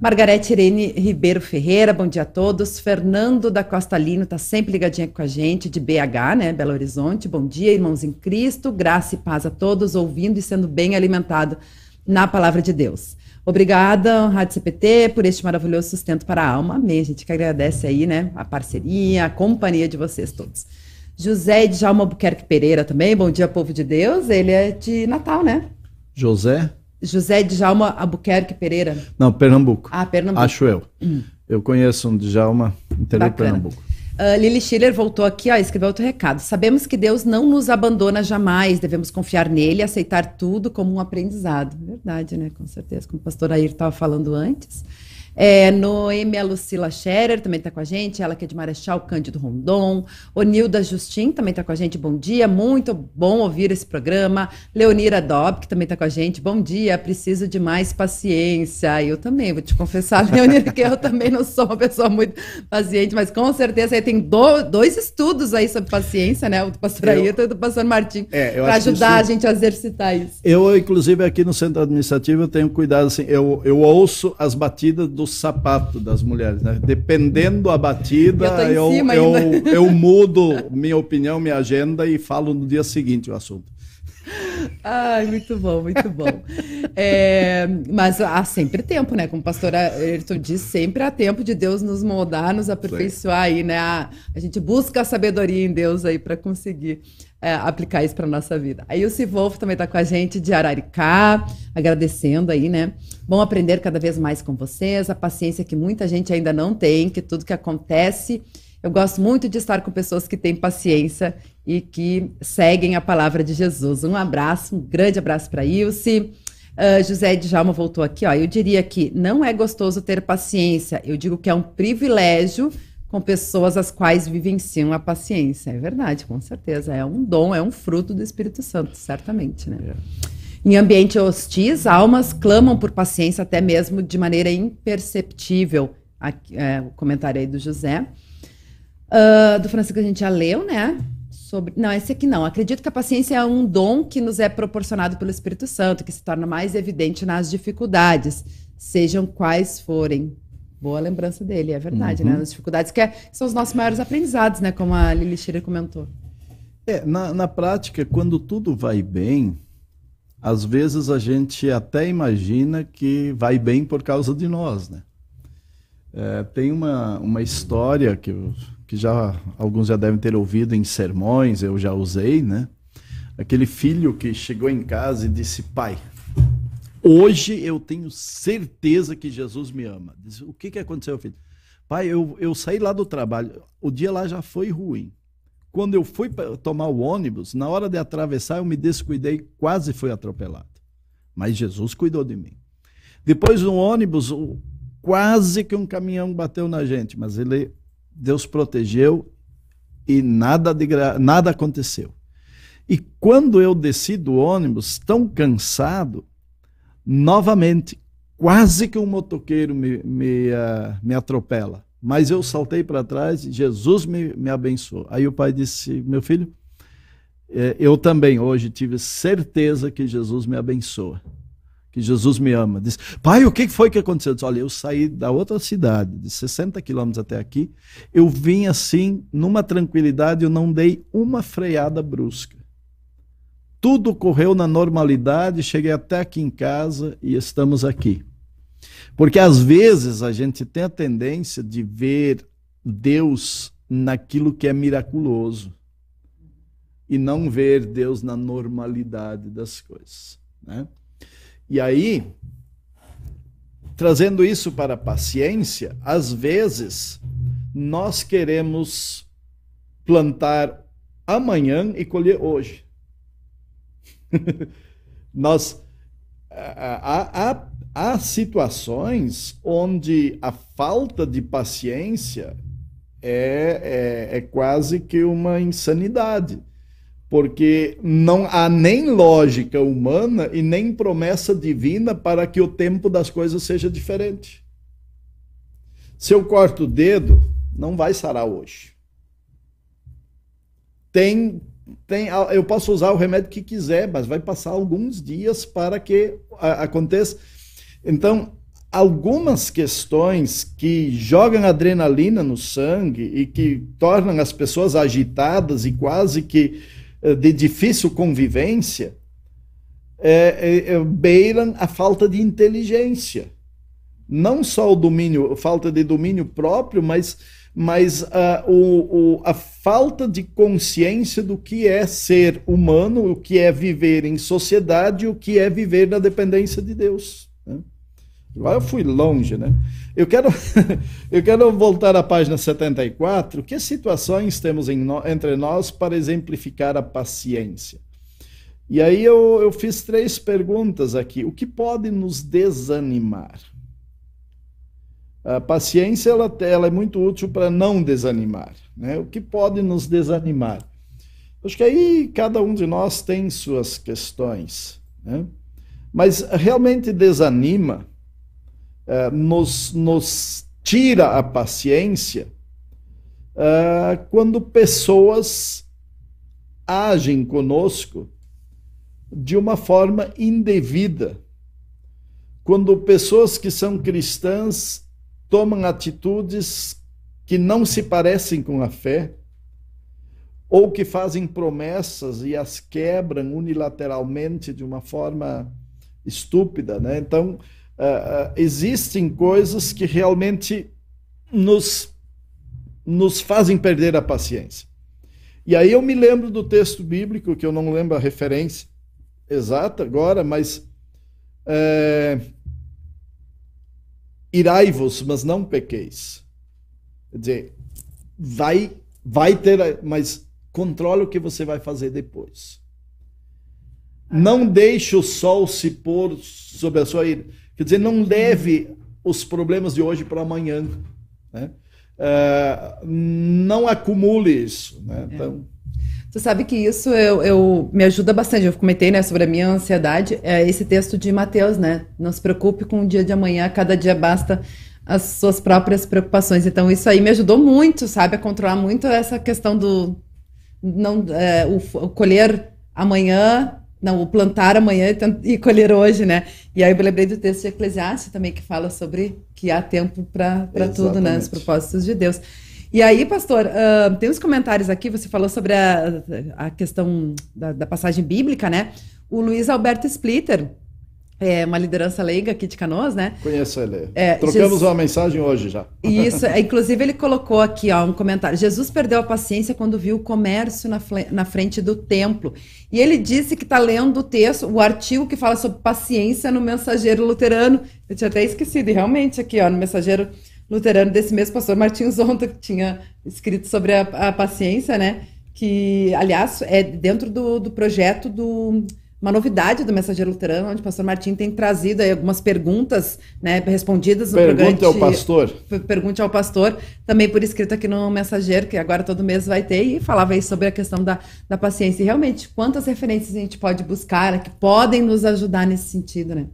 Margarete Irene Ribeiro Ferreira, bom dia a todos. Fernando da Costa Lino está sempre ligadinha com a gente, de BH, né, Belo Horizonte. Bom dia, irmãos em Cristo. Graça e paz a todos, ouvindo e sendo bem alimentado na palavra de Deus. Obrigada, Rádio CPT, por este maravilhoso sustento para a alma. Amém. A gente que agradece aí, né? A parceria, a companhia de vocês todos. José de Jalma Albuquerque Pereira também. Bom dia, povo de Deus. Ele é de Natal, né?
José?
José de Jalma Albuquerque Pereira.
Não, Pernambuco.
Ah, Pernambuco.
Acho eu. Hum. Eu conheço um de Jalma, interior Pernambuco.
Uh, Lili Schiller voltou aqui, ó, escreveu outro recado. Sabemos que Deus não nos abandona jamais, devemos confiar nele e aceitar tudo como um aprendizado. Verdade, né? Com certeza, como o pastor Air estava falando antes. É, Noemi a Lucila Scherer também está com a gente, ela que é de Marechal Cândido Rondon. Onilda Justin também está com a gente, bom dia, muito bom ouvir esse programa. Leonira Dobb, que também está com a gente, bom dia, preciso de mais paciência. Eu também, vou te confessar, Leonira, que eu também não sou uma pessoa muito paciente, mas com certeza aí tem do, dois estudos aí sobre paciência, né? O do pastor Ayrton e do pastor Martim, é, para ajudar isso, a gente a exercitar isso.
Eu, inclusive, aqui no centro administrativo, eu tenho cuidado, assim, eu, eu ouço as batidas do sapato das mulheres, né? Dependendo da batida, eu, eu, eu, eu, mudo minha opinião, minha agenda e falo no dia seguinte o assunto.
Ai, muito bom, muito bom. É, mas há sempre tempo, né? Como o pastor Ayrton diz, sempre há tempo de Deus nos moldar, nos aperfeiçoar aí, né? A, a gente busca a sabedoria em Deus aí para conseguir é, aplicar isso para nossa vida. Aí o Sivolfo também está com a gente de Araricá, agradecendo aí, né? Bom aprender cada vez mais com vocês, a paciência que muita gente ainda não tem, que tudo que acontece. Eu gosto muito de estar com pessoas que têm paciência e que seguem a palavra de Jesus. Um abraço, um grande abraço para Ilse. Uh, José Djalma voltou aqui, ó. Eu diria que não é gostoso ter paciência. Eu digo que é um privilégio com pessoas as quais vivenciam a paciência. É verdade, com certeza. É um dom, é um fruto do Espírito Santo, certamente, né? É. Em ambiente hostis, almas clamam por paciência até mesmo de maneira imperceptível. Aqui, é, o comentário aí do José. Uh, do Francisco a gente já leu, né? Sobre... Não, esse aqui não. Acredito que a paciência é um dom que nos é proporcionado pelo Espírito Santo, que se torna mais evidente nas dificuldades, sejam quais forem. Boa lembrança dele, é verdade, né? uhum. né? As dificuldades que, é, são os nossos maiores aprendizados, né? Como a Lili Schiller comentou.
É, na, na prática, quando tudo vai bem, às vezes a gente até imagina que vai bem por causa de nós, né? É, tem uma, uma história que, que já alguns já devem ter ouvido em sermões, eu já usei, né? Aquele filho que chegou em casa e disse: Pai, Hoje eu tenho certeza que Jesus me ama. O que, que aconteceu, filho? Pai, eu, eu saí lá do trabalho, o dia lá já foi ruim. Quando eu fui tomar o ônibus, na hora de atravessar, eu me descuidei, quase fui atropelado. Mas Jesus cuidou de mim. Depois no ônibus, quase que um caminhão bateu na gente, mas ele, Deus protegeu e nada, de, nada aconteceu. E quando eu desci do ônibus, tão cansado, Novamente, quase que um motoqueiro me, me, uh, me atropela. Mas eu saltei para trás e Jesus me, me abençoou. Aí o pai disse: Meu filho, eh, eu também hoje tive certeza que Jesus me abençoa, que Jesus me ama. Disse: Pai, o que foi que aconteceu? Eu disse, Olha, eu saí da outra cidade, de 60 quilômetros até aqui, eu vim assim, numa tranquilidade, eu não dei uma freada brusca. Tudo correu na normalidade, cheguei até aqui em casa e estamos aqui. Porque às vezes a gente tem a tendência de ver Deus naquilo que é miraculoso e não ver Deus na normalidade das coisas. Né? E aí, trazendo isso para a paciência, às vezes nós queremos plantar amanhã e colher hoje. Nós há, há, há situações onde a falta de paciência é, é, é quase que uma insanidade porque não há nem lógica humana e nem promessa divina para que o tempo das coisas seja diferente. Se eu corto o dedo, não vai sarar hoje. Tem tem, eu posso usar o remédio que quiser, mas vai passar alguns dias para que aconteça. Então, algumas questões que jogam adrenalina no sangue e que tornam as pessoas agitadas e quase que eh, de difícil convivência, é, é, beiram a falta de inteligência. Não só o domínio, falta de domínio próprio, mas, mas uh, o, o, a falta de consciência do que é ser humano, o que é viver em sociedade, o que é viver na dependência de Deus. Né? Eu fui longe, né? Eu quero, eu quero voltar à página 74. Que situações temos no, entre nós para exemplificar a paciência? E aí eu, eu fiz três perguntas aqui. O que pode nos desanimar? A paciência ela, ela é muito útil para não desanimar. Né? O que pode nos desanimar? Acho que aí cada um de nós tem suas questões. Né? Mas realmente desanima, é, nos, nos tira a paciência é, quando pessoas agem conosco de uma forma indevida. Quando pessoas que são cristãs tomam atitudes que não se parecem com a fé, ou que fazem promessas e as quebram unilateralmente de uma forma estúpida, né? Então, uh, uh, existem coisas que realmente nos, nos fazem perder a paciência. E aí eu me lembro do texto bíblico, que eu não lembro a referência, exata agora, mas é, irai-vos, mas não pequeis. Quer dizer, vai, vai ter, mas controle o que você vai fazer depois. Não deixe o sol se pôr sobre a sua ira. Quer dizer, não leve os problemas de hoje para amanhã. Né? É, não acumule isso. Né?
É. Então, você sabe que isso eu, eu, me ajuda bastante. Eu comentei né, sobre a minha ansiedade. É esse texto de Mateus, né? Não se preocupe com o dia de amanhã, cada dia basta as suas próprias preocupações. Então, isso aí me ajudou muito, sabe, a controlar muito essa questão do não é, o, o, colher amanhã, não, o plantar amanhã e, e, colher hoje, né? E aí eu me lembrei do texto de Eclesiastes também que fala sobre que há tempo para tudo, né? Os propósitos de Deus. E aí, pastor, uh, tem uns comentários aqui, você falou sobre a, a questão da, da passagem bíblica, né? O Luiz Alberto Splitter, é uma liderança leiga aqui de Canoas, né?
Conheço ele. É, Trocamos Jesus... uma mensagem hoje já.
Isso, é, inclusive ele colocou aqui ó, um comentário. Jesus perdeu a paciência quando viu o comércio na, na frente do templo. E ele disse que está lendo o texto, o artigo que fala sobre paciência no Mensageiro Luterano. Eu tinha até esquecido, e realmente aqui, ó, no Mensageiro luterano desse mesmo pastor Martins Zonta, que tinha escrito sobre a, a, paciência, né? Que, aliás, é dentro do, do projeto do uma novidade do Mensageiro Luterano, onde o pastor Martim tem trazido aí algumas perguntas, né, respondidas no
Pergunte programa. ao pastor.
Pergunte ao pastor, também por escrito aqui no Mensageiro, que agora todo mês vai ter, e falava aí sobre a questão da, da paciência. E realmente, quantas referências a gente pode buscar que podem nos ajudar nesse sentido, né?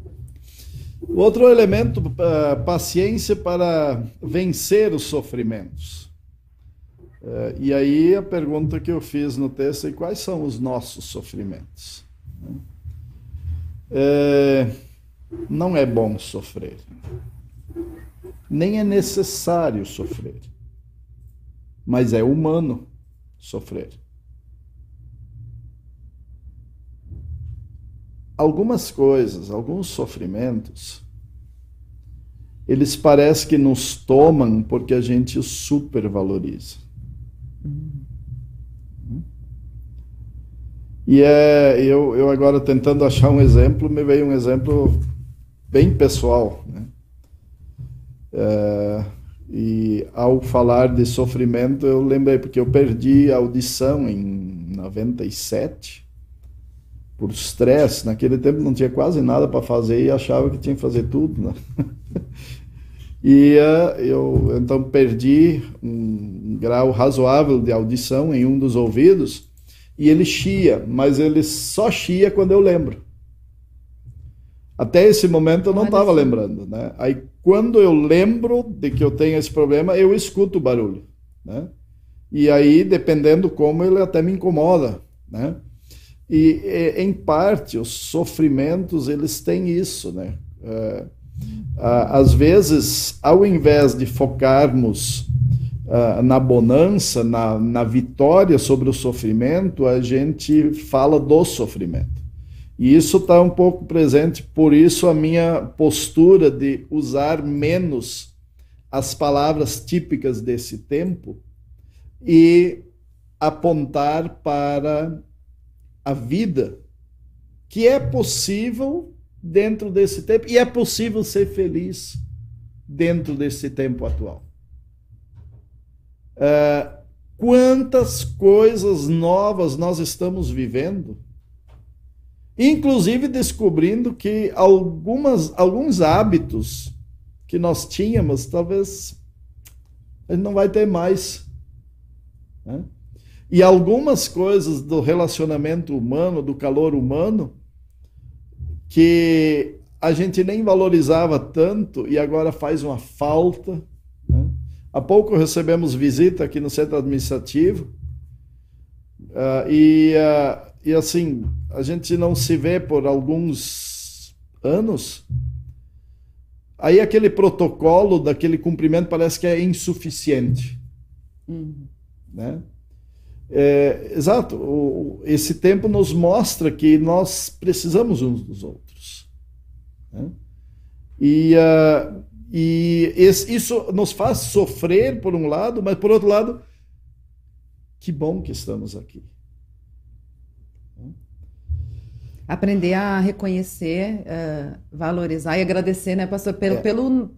Outro elemento, uh, paciência para vencer os sofrimentos. Uh, e aí a pergunta que eu fiz no texto é quais são os nossos sofrimentos? Uh, não é bom sofrer. Nem é necessário sofrer. Mas é humano sofrer. Algumas coisas, alguns sofrimentos, eles parecem que nos tomam porque a gente os supervaloriza. E é, eu, eu agora tentando achar um exemplo, me veio um exemplo bem pessoal. Né? É, e ao falar de sofrimento, eu lembrei, porque eu perdi a audição em 97 por estresse. Naquele tempo não tinha quase nada para fazer e achava que tinha que fazer tudo. Né? e uh, eu então perdi um grau razoável de audição em um dos ouvidos e ele chia, mas ele só chia quando eu lembro. Até esse momento eu não estava lembrando, né? Aí quando eu lembro de que eu tenho esse problema, eu escuto o barulho, né? E aí, dependendo como, ele até me incomoda, né? E, em parte, os sofrimentos, eles têm isso, né? É, às vezes, ao invés de focarmos uh, na bonança, na, na vitória sobre o sofrimento, a gente fala do sofrimento. E isso está um pouco presente, por isso a minha postura de usar menos as palavras típicas desse tempo e apontar para a vida que é possível dentro desse tempo e é possível ser feliz dentro desse tempo atual. Uh, quantas coisas novas nós estamos vivendo, inclusive descobrindo que algumas, alguns hábitos que nós tínhamos, talvez a gente não vai ter mais. Né? E algumas coisas do relacionamento humano, do calor humano, que a gente nem valorizava tanto e agora faz uma falta. Né? Há pouco recebemos visita aqui no centro administrativo uh, e, uh, e assim, a gente não se vê por alguns anos. Aí aquele protocolo daquele cumprimento parece que é insuficiente. Uhum. Né? É, exato, o, esse tempo nos mostra que nós precisamos uns dos outros. Né? E, uh, e esse, isso nos faz sofrer, por um lado, mas por outro lado, que bom que estamos aqui.
Aprender a reconhecer, uh, valorizar e agradecer, né, pastor, pelo, é. pelo,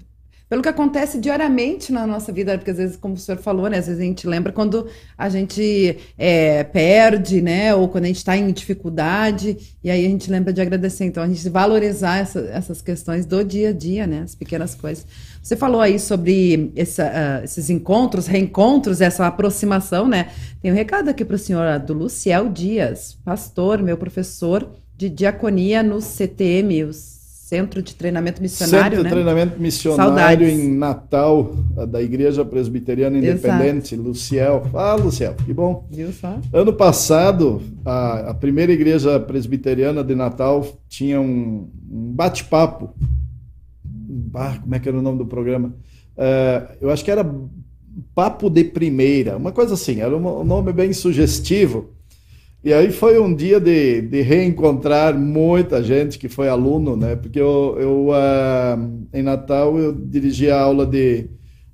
pelo que acontece diariamente na nossa vida, porque às vezes, como o senhor falou, né, às vezes a gente lembra quando a gente é, perde, né, ou quando a gente está em dificuldade, e aí a gente lembra de agradecer. Então, a gente valorizar essa, essas questões do dia a dia, né, as pequenas coisas. Você falou aí sobre essa, uh, esses encontros, reencontros, essa aproximação, né? Tem um recado aqui para o senhor do Luciel Dias, pastor, meu professor de diaconia no CTM, os Centro de Treinamento Missionário,
Centro
né?
de Treinamento Missionário Saudades. em Natal, da Igreja Presbiteriana Independente, Exato. Luciel. Ah, Luciel, que bom. Viu só? Ano passado, a, a primeira Igreja Presbiteriana de Natal tinha um, um bate-papo. Ah, como é que era o nome do programa? Uh, eu acho que era Papo de Primeira, uma coisa assim, era um nome bem sugestivo. E aí foi um dia de, de reencontrar muita gente que foi aluno, né? Porque eu, eu uh, em Natal eu dirigi a aula de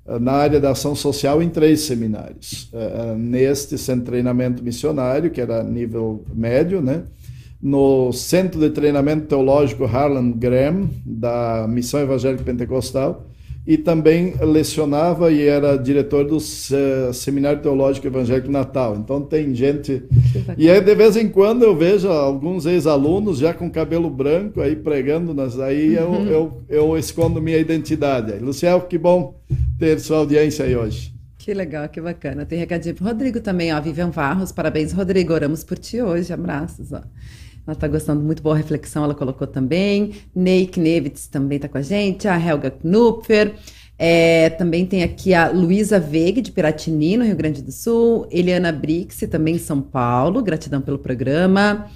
uh, na área da ação social em três seminários. Uh, neste centro de treinamento missionário, que era nível médio, né? No Centro de Treinamento Teológico Harlan Graham, da Missão Evangélica Pentecostal, e também lecionava e era diretor do Seminário Teológico Evangélico Natal. Então tem gente. E aí de vez em quando eu vejo alguns ex-alunos já com cabelo branco aí pregando, nas... aí eu, uhum. eu, eu escondo minha identidade. Luciel, que bom ter sua audiência aí hoje.
Que legal, que bacana. Tem recadinho pro Rodrigo também, ó. Vivian Varros, parabéns, Rodrigo. Oramos por ti hoje. Abraços, ó. Ela está gostando muito boa reflexão, ela colocou também. Ney Knevitz também está com a gente, a Helga Knupfer. É, também tem aqui a Luísa Veiga, de Piratini, no Rio Grande do Sul. Eliana Brix, também em São Paulo. Gratidão pelo programa.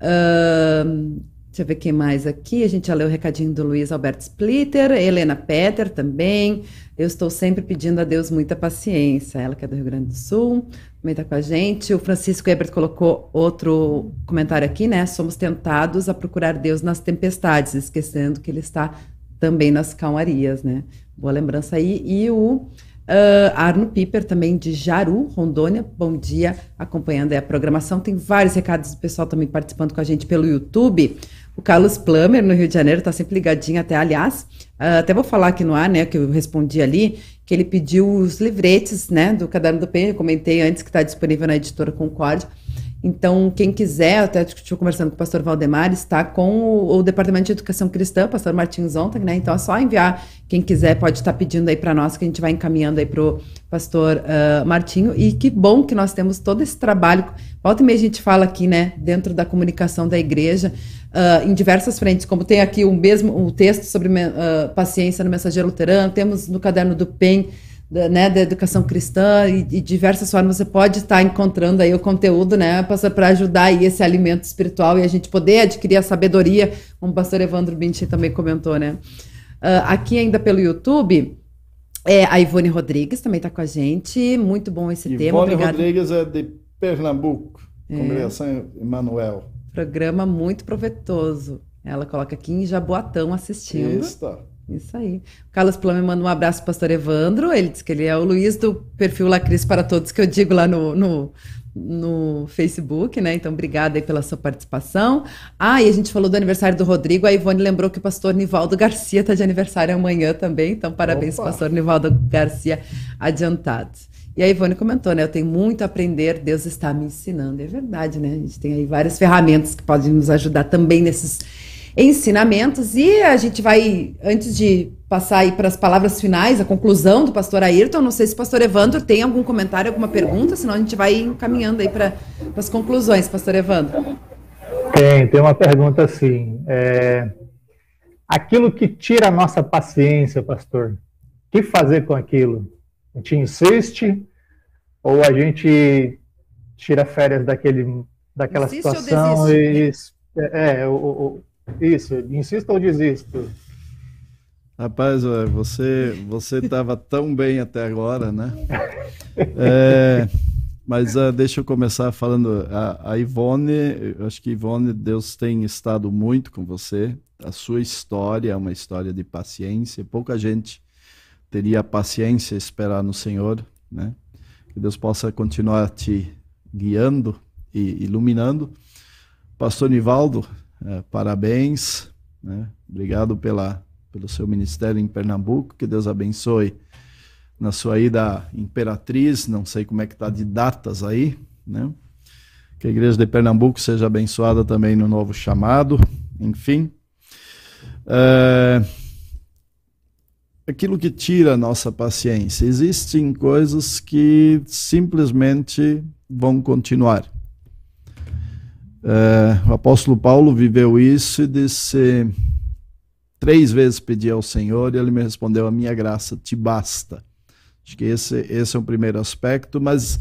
Uh, deixa eu ver quem mais aqui. A gente já leu o recadinho do Luiz Alberto Splitter. Helena Petter também. Eu estou sempre pedindo a Deus muita paciência. Ela que é do Rio Grande do Sul também está com a gente. O Francisco Ebert colocou outro comentário aqui, né? Somos tentados a procurar Deus nas tempestades, esquecendo que Ele está também nas calmarias, né? Boa lembrança aí. E o Uh, Arno Piper, também de Jaru, Rondônia. Bom dia, acompanhando a programação. Tem vários recados do pessoal também participando com a gente pelo YouTube. O Carlos Plummer, no Rio de Janeiro, está sempre ligadinho até. Aliás, uh, até vou falar aqui no ar, né, que eu respondi ali, que ele pediu os livretes, né, do Caderno do Pen. Eu comentei antes que está disponível na editora Concorde. Então, quem quiser, até estive conversando com o pastor Valdemar, está com o, o, Departamento de Educação Cristã, pastor Martins Zonta, né? Então é só enviar. Quem quiser pode estar pedindo aí para nós, que a gente vai encaminhando aí para o pastor uh, Martinho. E que bom que nós temos todo esse trabalho. Volta e meia a gente fala aqui, né, dentro da comunicação da igreja, uh, em diversas frentes, como tem aqui o mesmo o texto sobre uh, paciência no Mensageiro Luterano, temos no caderno do PEN da, né, da educação cristã e, de diversas formas você pode estar encontrando aí o conteúdo, né, para ajudar aí esse alimento espiritual e a gente poder adquirir a sabedoria, como o pastor Evandro Binti também comentou, né. Uh, aqui ainda pelo YouTube, é, a Ivone Rodrigues também está com a gente, muito bom esse
Ivone
tema.
Ivone Rodrigues é de Pernambuco, é. Congregação Emanuel.
Programa muito proveitoso. Ela coloca aqui em Jaboatão assistindo. Isso. Isso aí. O Carlos Plame manda um abraço pro pastor Evandro. Ele diz que ele é o Luiz do perfil Lacris para Todos, que eu digo lá no, no, no Facebook, né? Então, obrigada aí pela sua participação. Ah, e a gente falou do aniversário do Rodrigo. A Ivone lembrou que o pastor Nivaldo Garcia está de aniversário amanhã também. Então, parabéns, Opa. pastor Nivaldo Garcia, adiantado. E a Ivone comentou, né? Eu tenho muito a aprender, Deus está me ensinando. É verdade, né? A gente tem aí várias ferramentas que podem nos ajudar também nesses ensinamentos. E a gente vai, antes de passar aí para as palavras finais, a conclusão do pastor Ayrton, não sei se o pastor Evandro tem algum comentário, alguma pergunta, senão a gente vai encaminhando aí para as conclusões, pastor Evandro.
Tem, tem uma pergunta assim. É, aquilo que tira a nossa paciência, pastor, o que fazer com aquilo? A gente insiste ou a gente tira férias daquele, daquela insiste situação e é, é o, isso, insisto ou desisto?
Rapaz, você você estava tão bem até agora, né? É, mas uh, deixa eu começar falando. A, a Ivone, acho que Ivone, Deus tem estado muito com você. A sua história é uma história de paciência. Pouca gente teria paciência esperar no Senhor, né? Que Deus possa continuar te guiando e iluminando. Pastor Nivaldo, uh, parabéns, né? Obrigado pela pelo seu ministério em Pernambuco. Que Deus abençoe na sua ida Imperatriz. Não sei como é que está de datas aí, né? Que a igreja de Pernambuco seja abençoada também no novo chamado. Enfim. É... Aquilo que tira a nossa paciência. Existem coisas que simplesmente vão continuar. É, o apóstolo Paulo viveu isso e disse: Três vezes pedi ao Senhor e ele me respondeu: A minha graça te basta. Acho que esse, esse é o primeiro aspecto, mas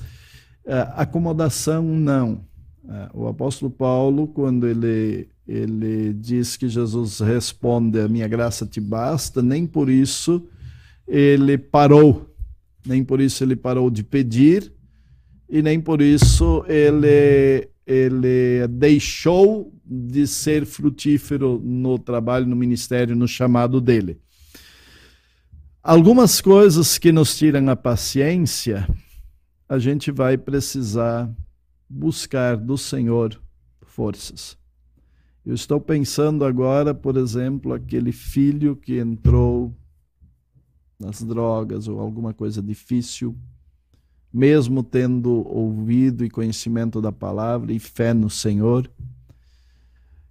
uh, acomodação não. Uh, o apóstolo Paulo, quando ele, ele diz que Jesus responde: A minha graça te basta, nem por isso ele parou, nem por isso ele parou de pedir, e nem por isso ele, ele deixou de ser frutífero no trabalho, no ministério, no chamado dele. Algumas coisas que nos tiram a paciência, a gente vai precisar buscar do Senhor forças. Eu estou pensando agora, por exemplo, aquele filho que entrou nas drogas ou alguma coisa difícil, mesmo tendo ouvido e conhecimento da palavra e fé no Senhor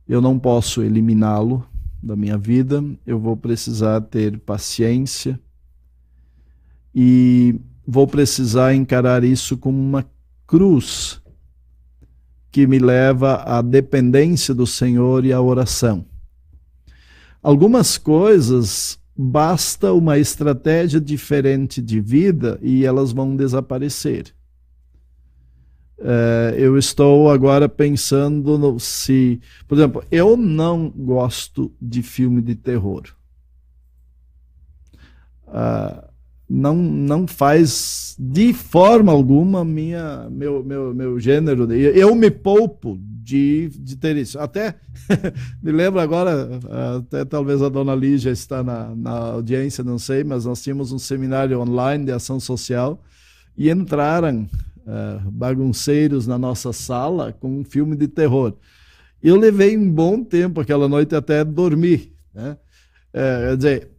eu não posso eliminá-lo da minha vida, eu vou precisar ter paciência e vou precisar encarar isso como uma cruz que me leva à dependência do Senhor e à oração. Algumas coisas basta uma estratégia diferente de vida e elas vão desaparecer. É, eu estou agora pensando no, se, por exemplo, eu não gosto de filme de terror. Uh, não, não faz de forma alguma minha, meu, meu, meu gênero. Eu me poupo de, de ter isso. Até me lembro agora, até talvez a dona Lígia está na, na audiência, não sei, mas nós tínhamos um seminário online de ação social e entraram uh, bagunceiros na nossa sala com um filme de terror. Eu levei um bom tempo aquela noite até dormir. Né? É, quer dizer,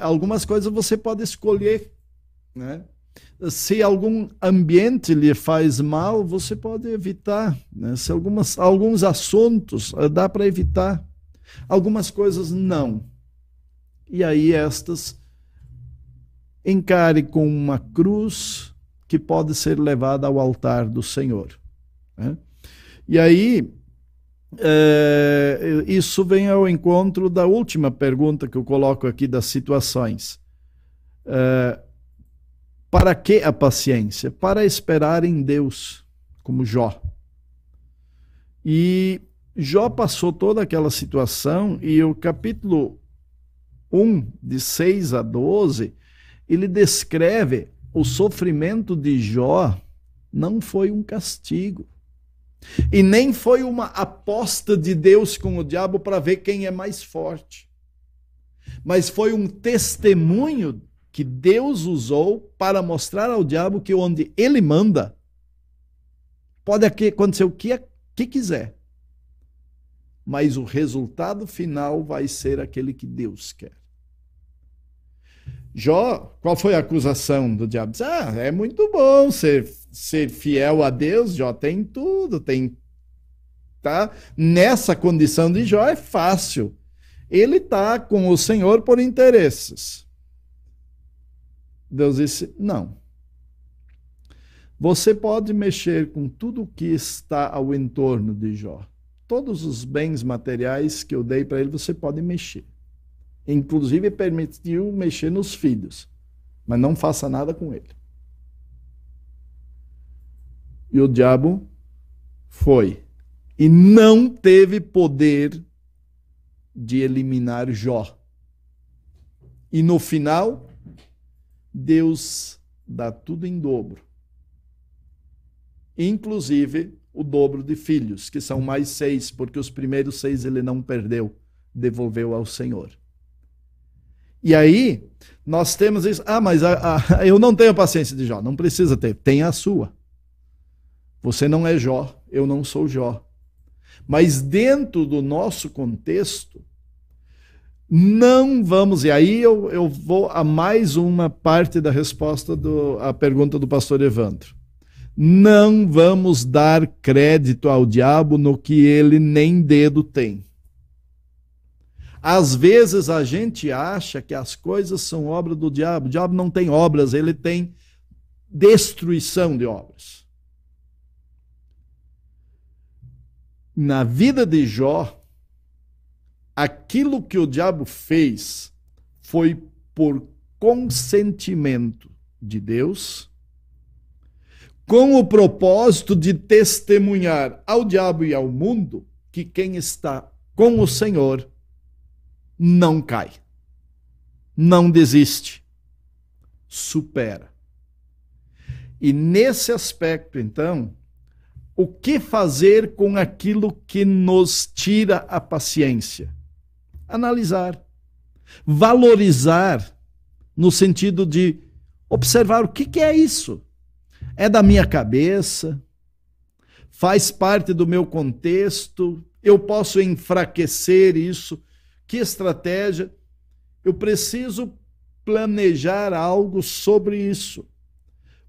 algumas coisas você pode escolher. Né? Se algum ambiente lhe faz mal, você pode evitar. Né? Se algumas, alguns assuntos uh, dá para evitar, algumas coisas não. E aí estas encare com uma cruz que pode ser levada ao altar do Senhor. Né? E aí, é, isso vem ao encontro da última pergunta que eu coloco aqui das situações. É, para que a paciência? Para esperar em Deus, como Jó. E Jó passou toda aquela situação e o capítulo 1, de 6 a 12, ele descreve o sofrimento de Jó não foi um castigo. E nem foi uma aposta de Deus com o diabo para ver quem é mais forte. Mas foi um testemunho que Deus usou para mostrar ao diabo que onde ele manda, pode acontecer o que, que quiser. Mas o resultado final vai ser aquele que Deus quer. Jó, qual foi a acusação do diabo? Ah, é muito bom ser, ser fiel a Deus, Jó tem tudo, tem. Tá? Nessa condição de Jó é fácil. Ele está com o Senhor por interesses. Deus disse: não. Você pode mexer com tudo o que está ao entorno de Jó. Todos os bens materiais que eu dei para ele, você pode mexer. Inclusive permitiu mexer nos filhos, mas não faça nada com ele. E o diabo foi e não teve poder de eliminar Jó. E no final, Deus dá tudo em dobro. Inclusive o dobro de filhos, que são mais seis, porque os primeiros seis ele não perdeu, devolveu ao Senhor. E aí, nós temos isso. Ah, mas a, a, eu não tenho paciência de Jó. Não precisa ter. Tem a sua. Você não é Jó, eu não sou Jó. Mas dentro do nosso contexto, não vamos. E aí eu, eu vou a mais uma parte da resposta do, à pergunta do pastor Evandro. Não vamos dar crédito ao diabo no que ele nem dedo tem. Às vezes a gente acha que as coisas são obra do diabo. O diabo não tem obras, ele tem destruição de obras. Na vida de Jó, aquilo que o diabo fez foi por consentimento de Deus, com o propósito de testemunhar ao diabo e ao mundo que quem está com o Senhor não cai, não desiste, supera. E nesse aspecto, então, o que fazer com aquilo que nos tira a paciência? Analisar, valorizar, no sentido de observar o que, é isso. É da minha cabeça? Faz parte do meu contexto? Eu posso enfraquecer isso? Que estratégia? Eu preciso planejar algo sobre isso.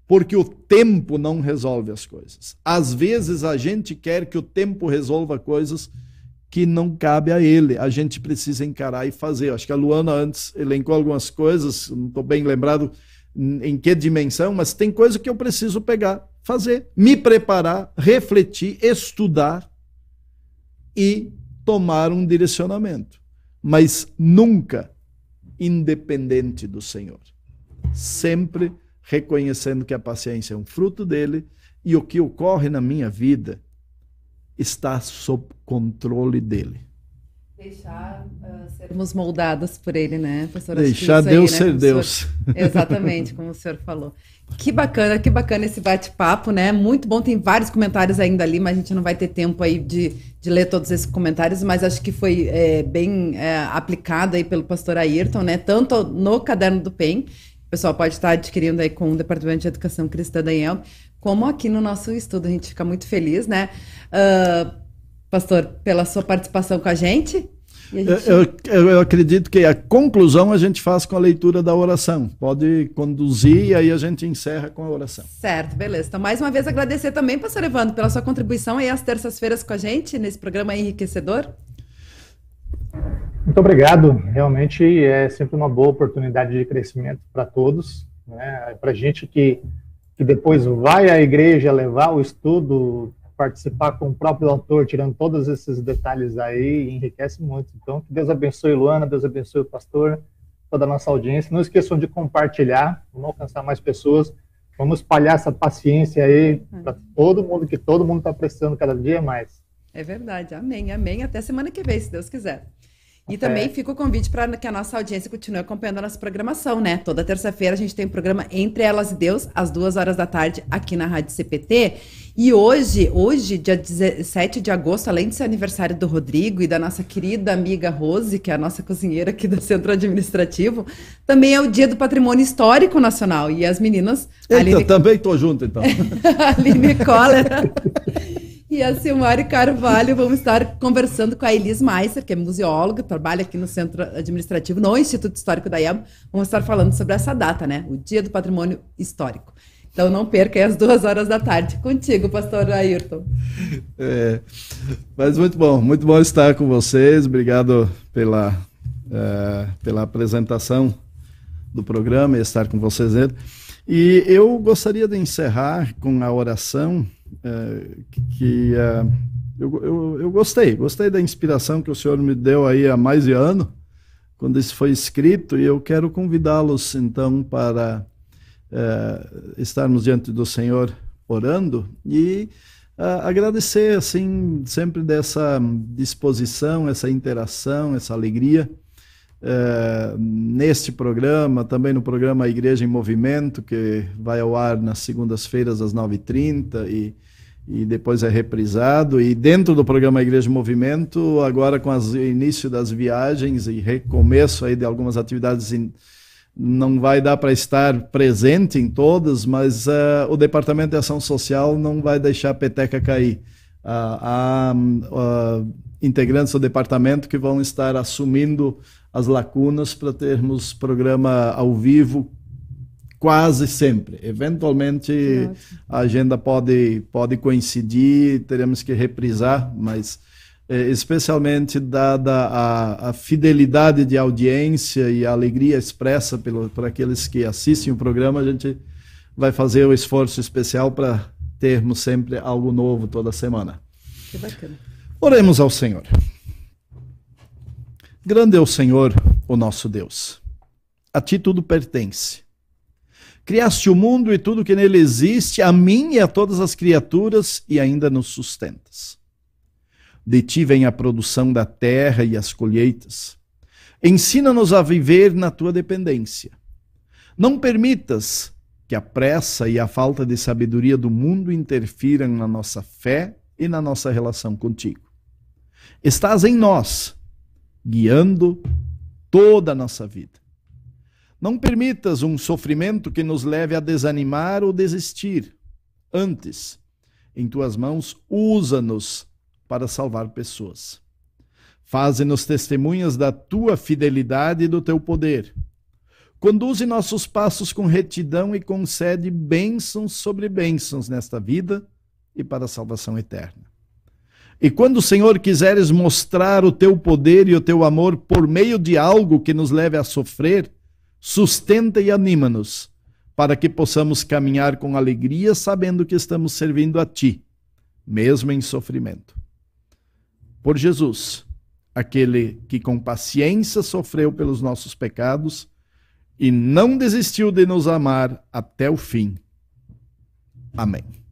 Porque o tempo não resolve as coisas. Às vezes a gente quer que o tempo resolva coisas que não cabe a ele. A gente precisa encarar e fazer. Acho que a Luana antes elencou algumas coisas, não estou bem lembrado em que dimensão, mas tem coisa que eu preciso pegar, fazer, me preparar, refletir, estudar e tomar um direcionamento mas nunca independente do Senhor. Sempre reconhecendo que a paciência é um fruto dele e o que ocorre na minha vida está sob controle dele.
Deixar uh, sermos moldados por ele, né,
pastor? Deixar Deus aí, né, ser Deus.
Senhor, exatamente, como o senhor falou. Que bacana, que bacana esse bate-papo, né? Muito bom, tem vários comentários ainda ali, mas a gente não vai ter tempo aí de, de ler todos esses comentários, mas acho que foi é, bem é, aplicado aí pelo pastor Ayrton, né? Tanto no Caderno do PEN, o pessoal pode estar adquirindo aí com o Departamento de Educação Cristã Daniel, como aqui no nosso estudo. A gente fica muito feliz, né? Uh, pastor, pela sua participação com a gente.
Gente... Eu, eu, eu, acredito que a conclusão a gente faz com a leitura da oração. Pode conduzir e aí a gente encerra com a oração.
Certo, beleza. Então, mais uma vez, agradecer também, pastor Evandro, pela sua contribuição aí às terças-feiras com a gente, nesse programa enriquecedor.
Muito obrigado. Realmente é sempre uma boa oportunidade de crescimento para todos. Né? Para gente que, que depois vai à igreja levar o estudo participar com o próprio autor, tirando todos esses detalhes aí, enriquece muito. Então, que Deus abençoe Luana, Deus abençoe o pastor, toda a nossa audiência. Não esqueçam de compartilhar, vamos alcançar mais pessoas. Vamos espalhar essa paciência aí para todo mundo, que todo mundo está precisando cada dia mais.
É verdade, amém, amém. Até semana que vem, se Deus quiser. E também é. fica o convite para que a nossa audiência continue acompanhando a nossa programação, né? Toda terça-feira a gente tem um programa Entre Elas e Deus, às duas horas da tarde, aqui na Rádio CPT. E hoje, hoje, dia 17 de agosto, além de ser aniversário do Rodrigo e da nossa querida amiga Rose, que é a nossa cozinheira aqui do Centro Administrativo, também é o dia do Patrimônio Histórico Nacional. E as meninas.
Eita, Aline... também tô junto, então.
Aline Coller e a Silmari Carvalho vamos estar conversando com a Elis Meister, que é museóloga, trabalha aqui no Centro Administrativo, no Instituto Histórico da IAM. Vamos estar falando sobre essa data, né? O Dia do Patrimônio Histórico. Então não perca às duas horas da tarde. Contigo, pastor Ayrton.
É, mas muito bom, muito bom estar com vocês. Obrigado pela, é, pela apresentação do programa e estar com vocês. E eu gostaria de encerrar com a oração que é, eu, eu, eu, gostei, gostei da inspiração que o senhor me deu aí há mais de ano, quando isso foi escrito, e eu quero convidá-los então para é, estarmos diante do Senhor orando e agradecer assim sempre dessa disposição, essa interação, essa alegria. Uh, neste programa, também no programa Igreja em Movimento, que vai ao ar nas segundas-feiras às 9h30 e e depois é reprisado. E dentro do programa Igreja Movimento, agora com o início das viagens e recomeço aí de algumas atividades, não vai dar para estar presente em todas, mas uh, o Departamento de Ação Social não vai deixar a peteca cair. Uh, há uh, integrantes do departamento que vão estar assumindo as lacunas para termos programa ao vivo quase sempre. Eventualmente a agenda pode, pode coincidir, teremos que reprisar, mas é, especialmente dada a, a, fidelidade de audiência e a alegria expressa pelo, por aqueles que assistem o programa, a gente vai fazer o esforço especial para termos sempre algo novo toda semana. Que bacana. Oremos ao Senhor. Grande é o Senhor, o nosso Deus. A ti tudo pertence Criaste o mundo e tudo que nele existe, a mim e a todas as criaturas, e ainda nos sustentas. De ti vem a produção da terra e as colheitas. Ensina-nos a viver na tua dependência. Não permitas que a pressa e a falta de sabedoria do mundo interfiram na nossa fé e na nossa relação contigo. Estás em nós, guiando toda a nossa vida. Não permitas um sofrimento que nos leve a desanimar ou desistir. Antes, em tuas mãos, usa-nos para salvar pessoas. Faze-nos testemunhas da tua fidelidade e do teu poder. Conduze nossos passos com retidão e concede bênçãos sobre bênçãos nesta vida e para a salvação eterna. E quando, Senhor, quiseres mostrar o teu poder e o teu amor por meio de algo que nos leve a sofrer, sustenta e anima-nos, para que possamos caminhar com alegria, sabendo que estamos servindo a Ti, mesmo em sofrimento. Por Jesus, aquele que com paciência sofreu pelos nossos pecados e não desistiu de nos amar até o fim. Amém.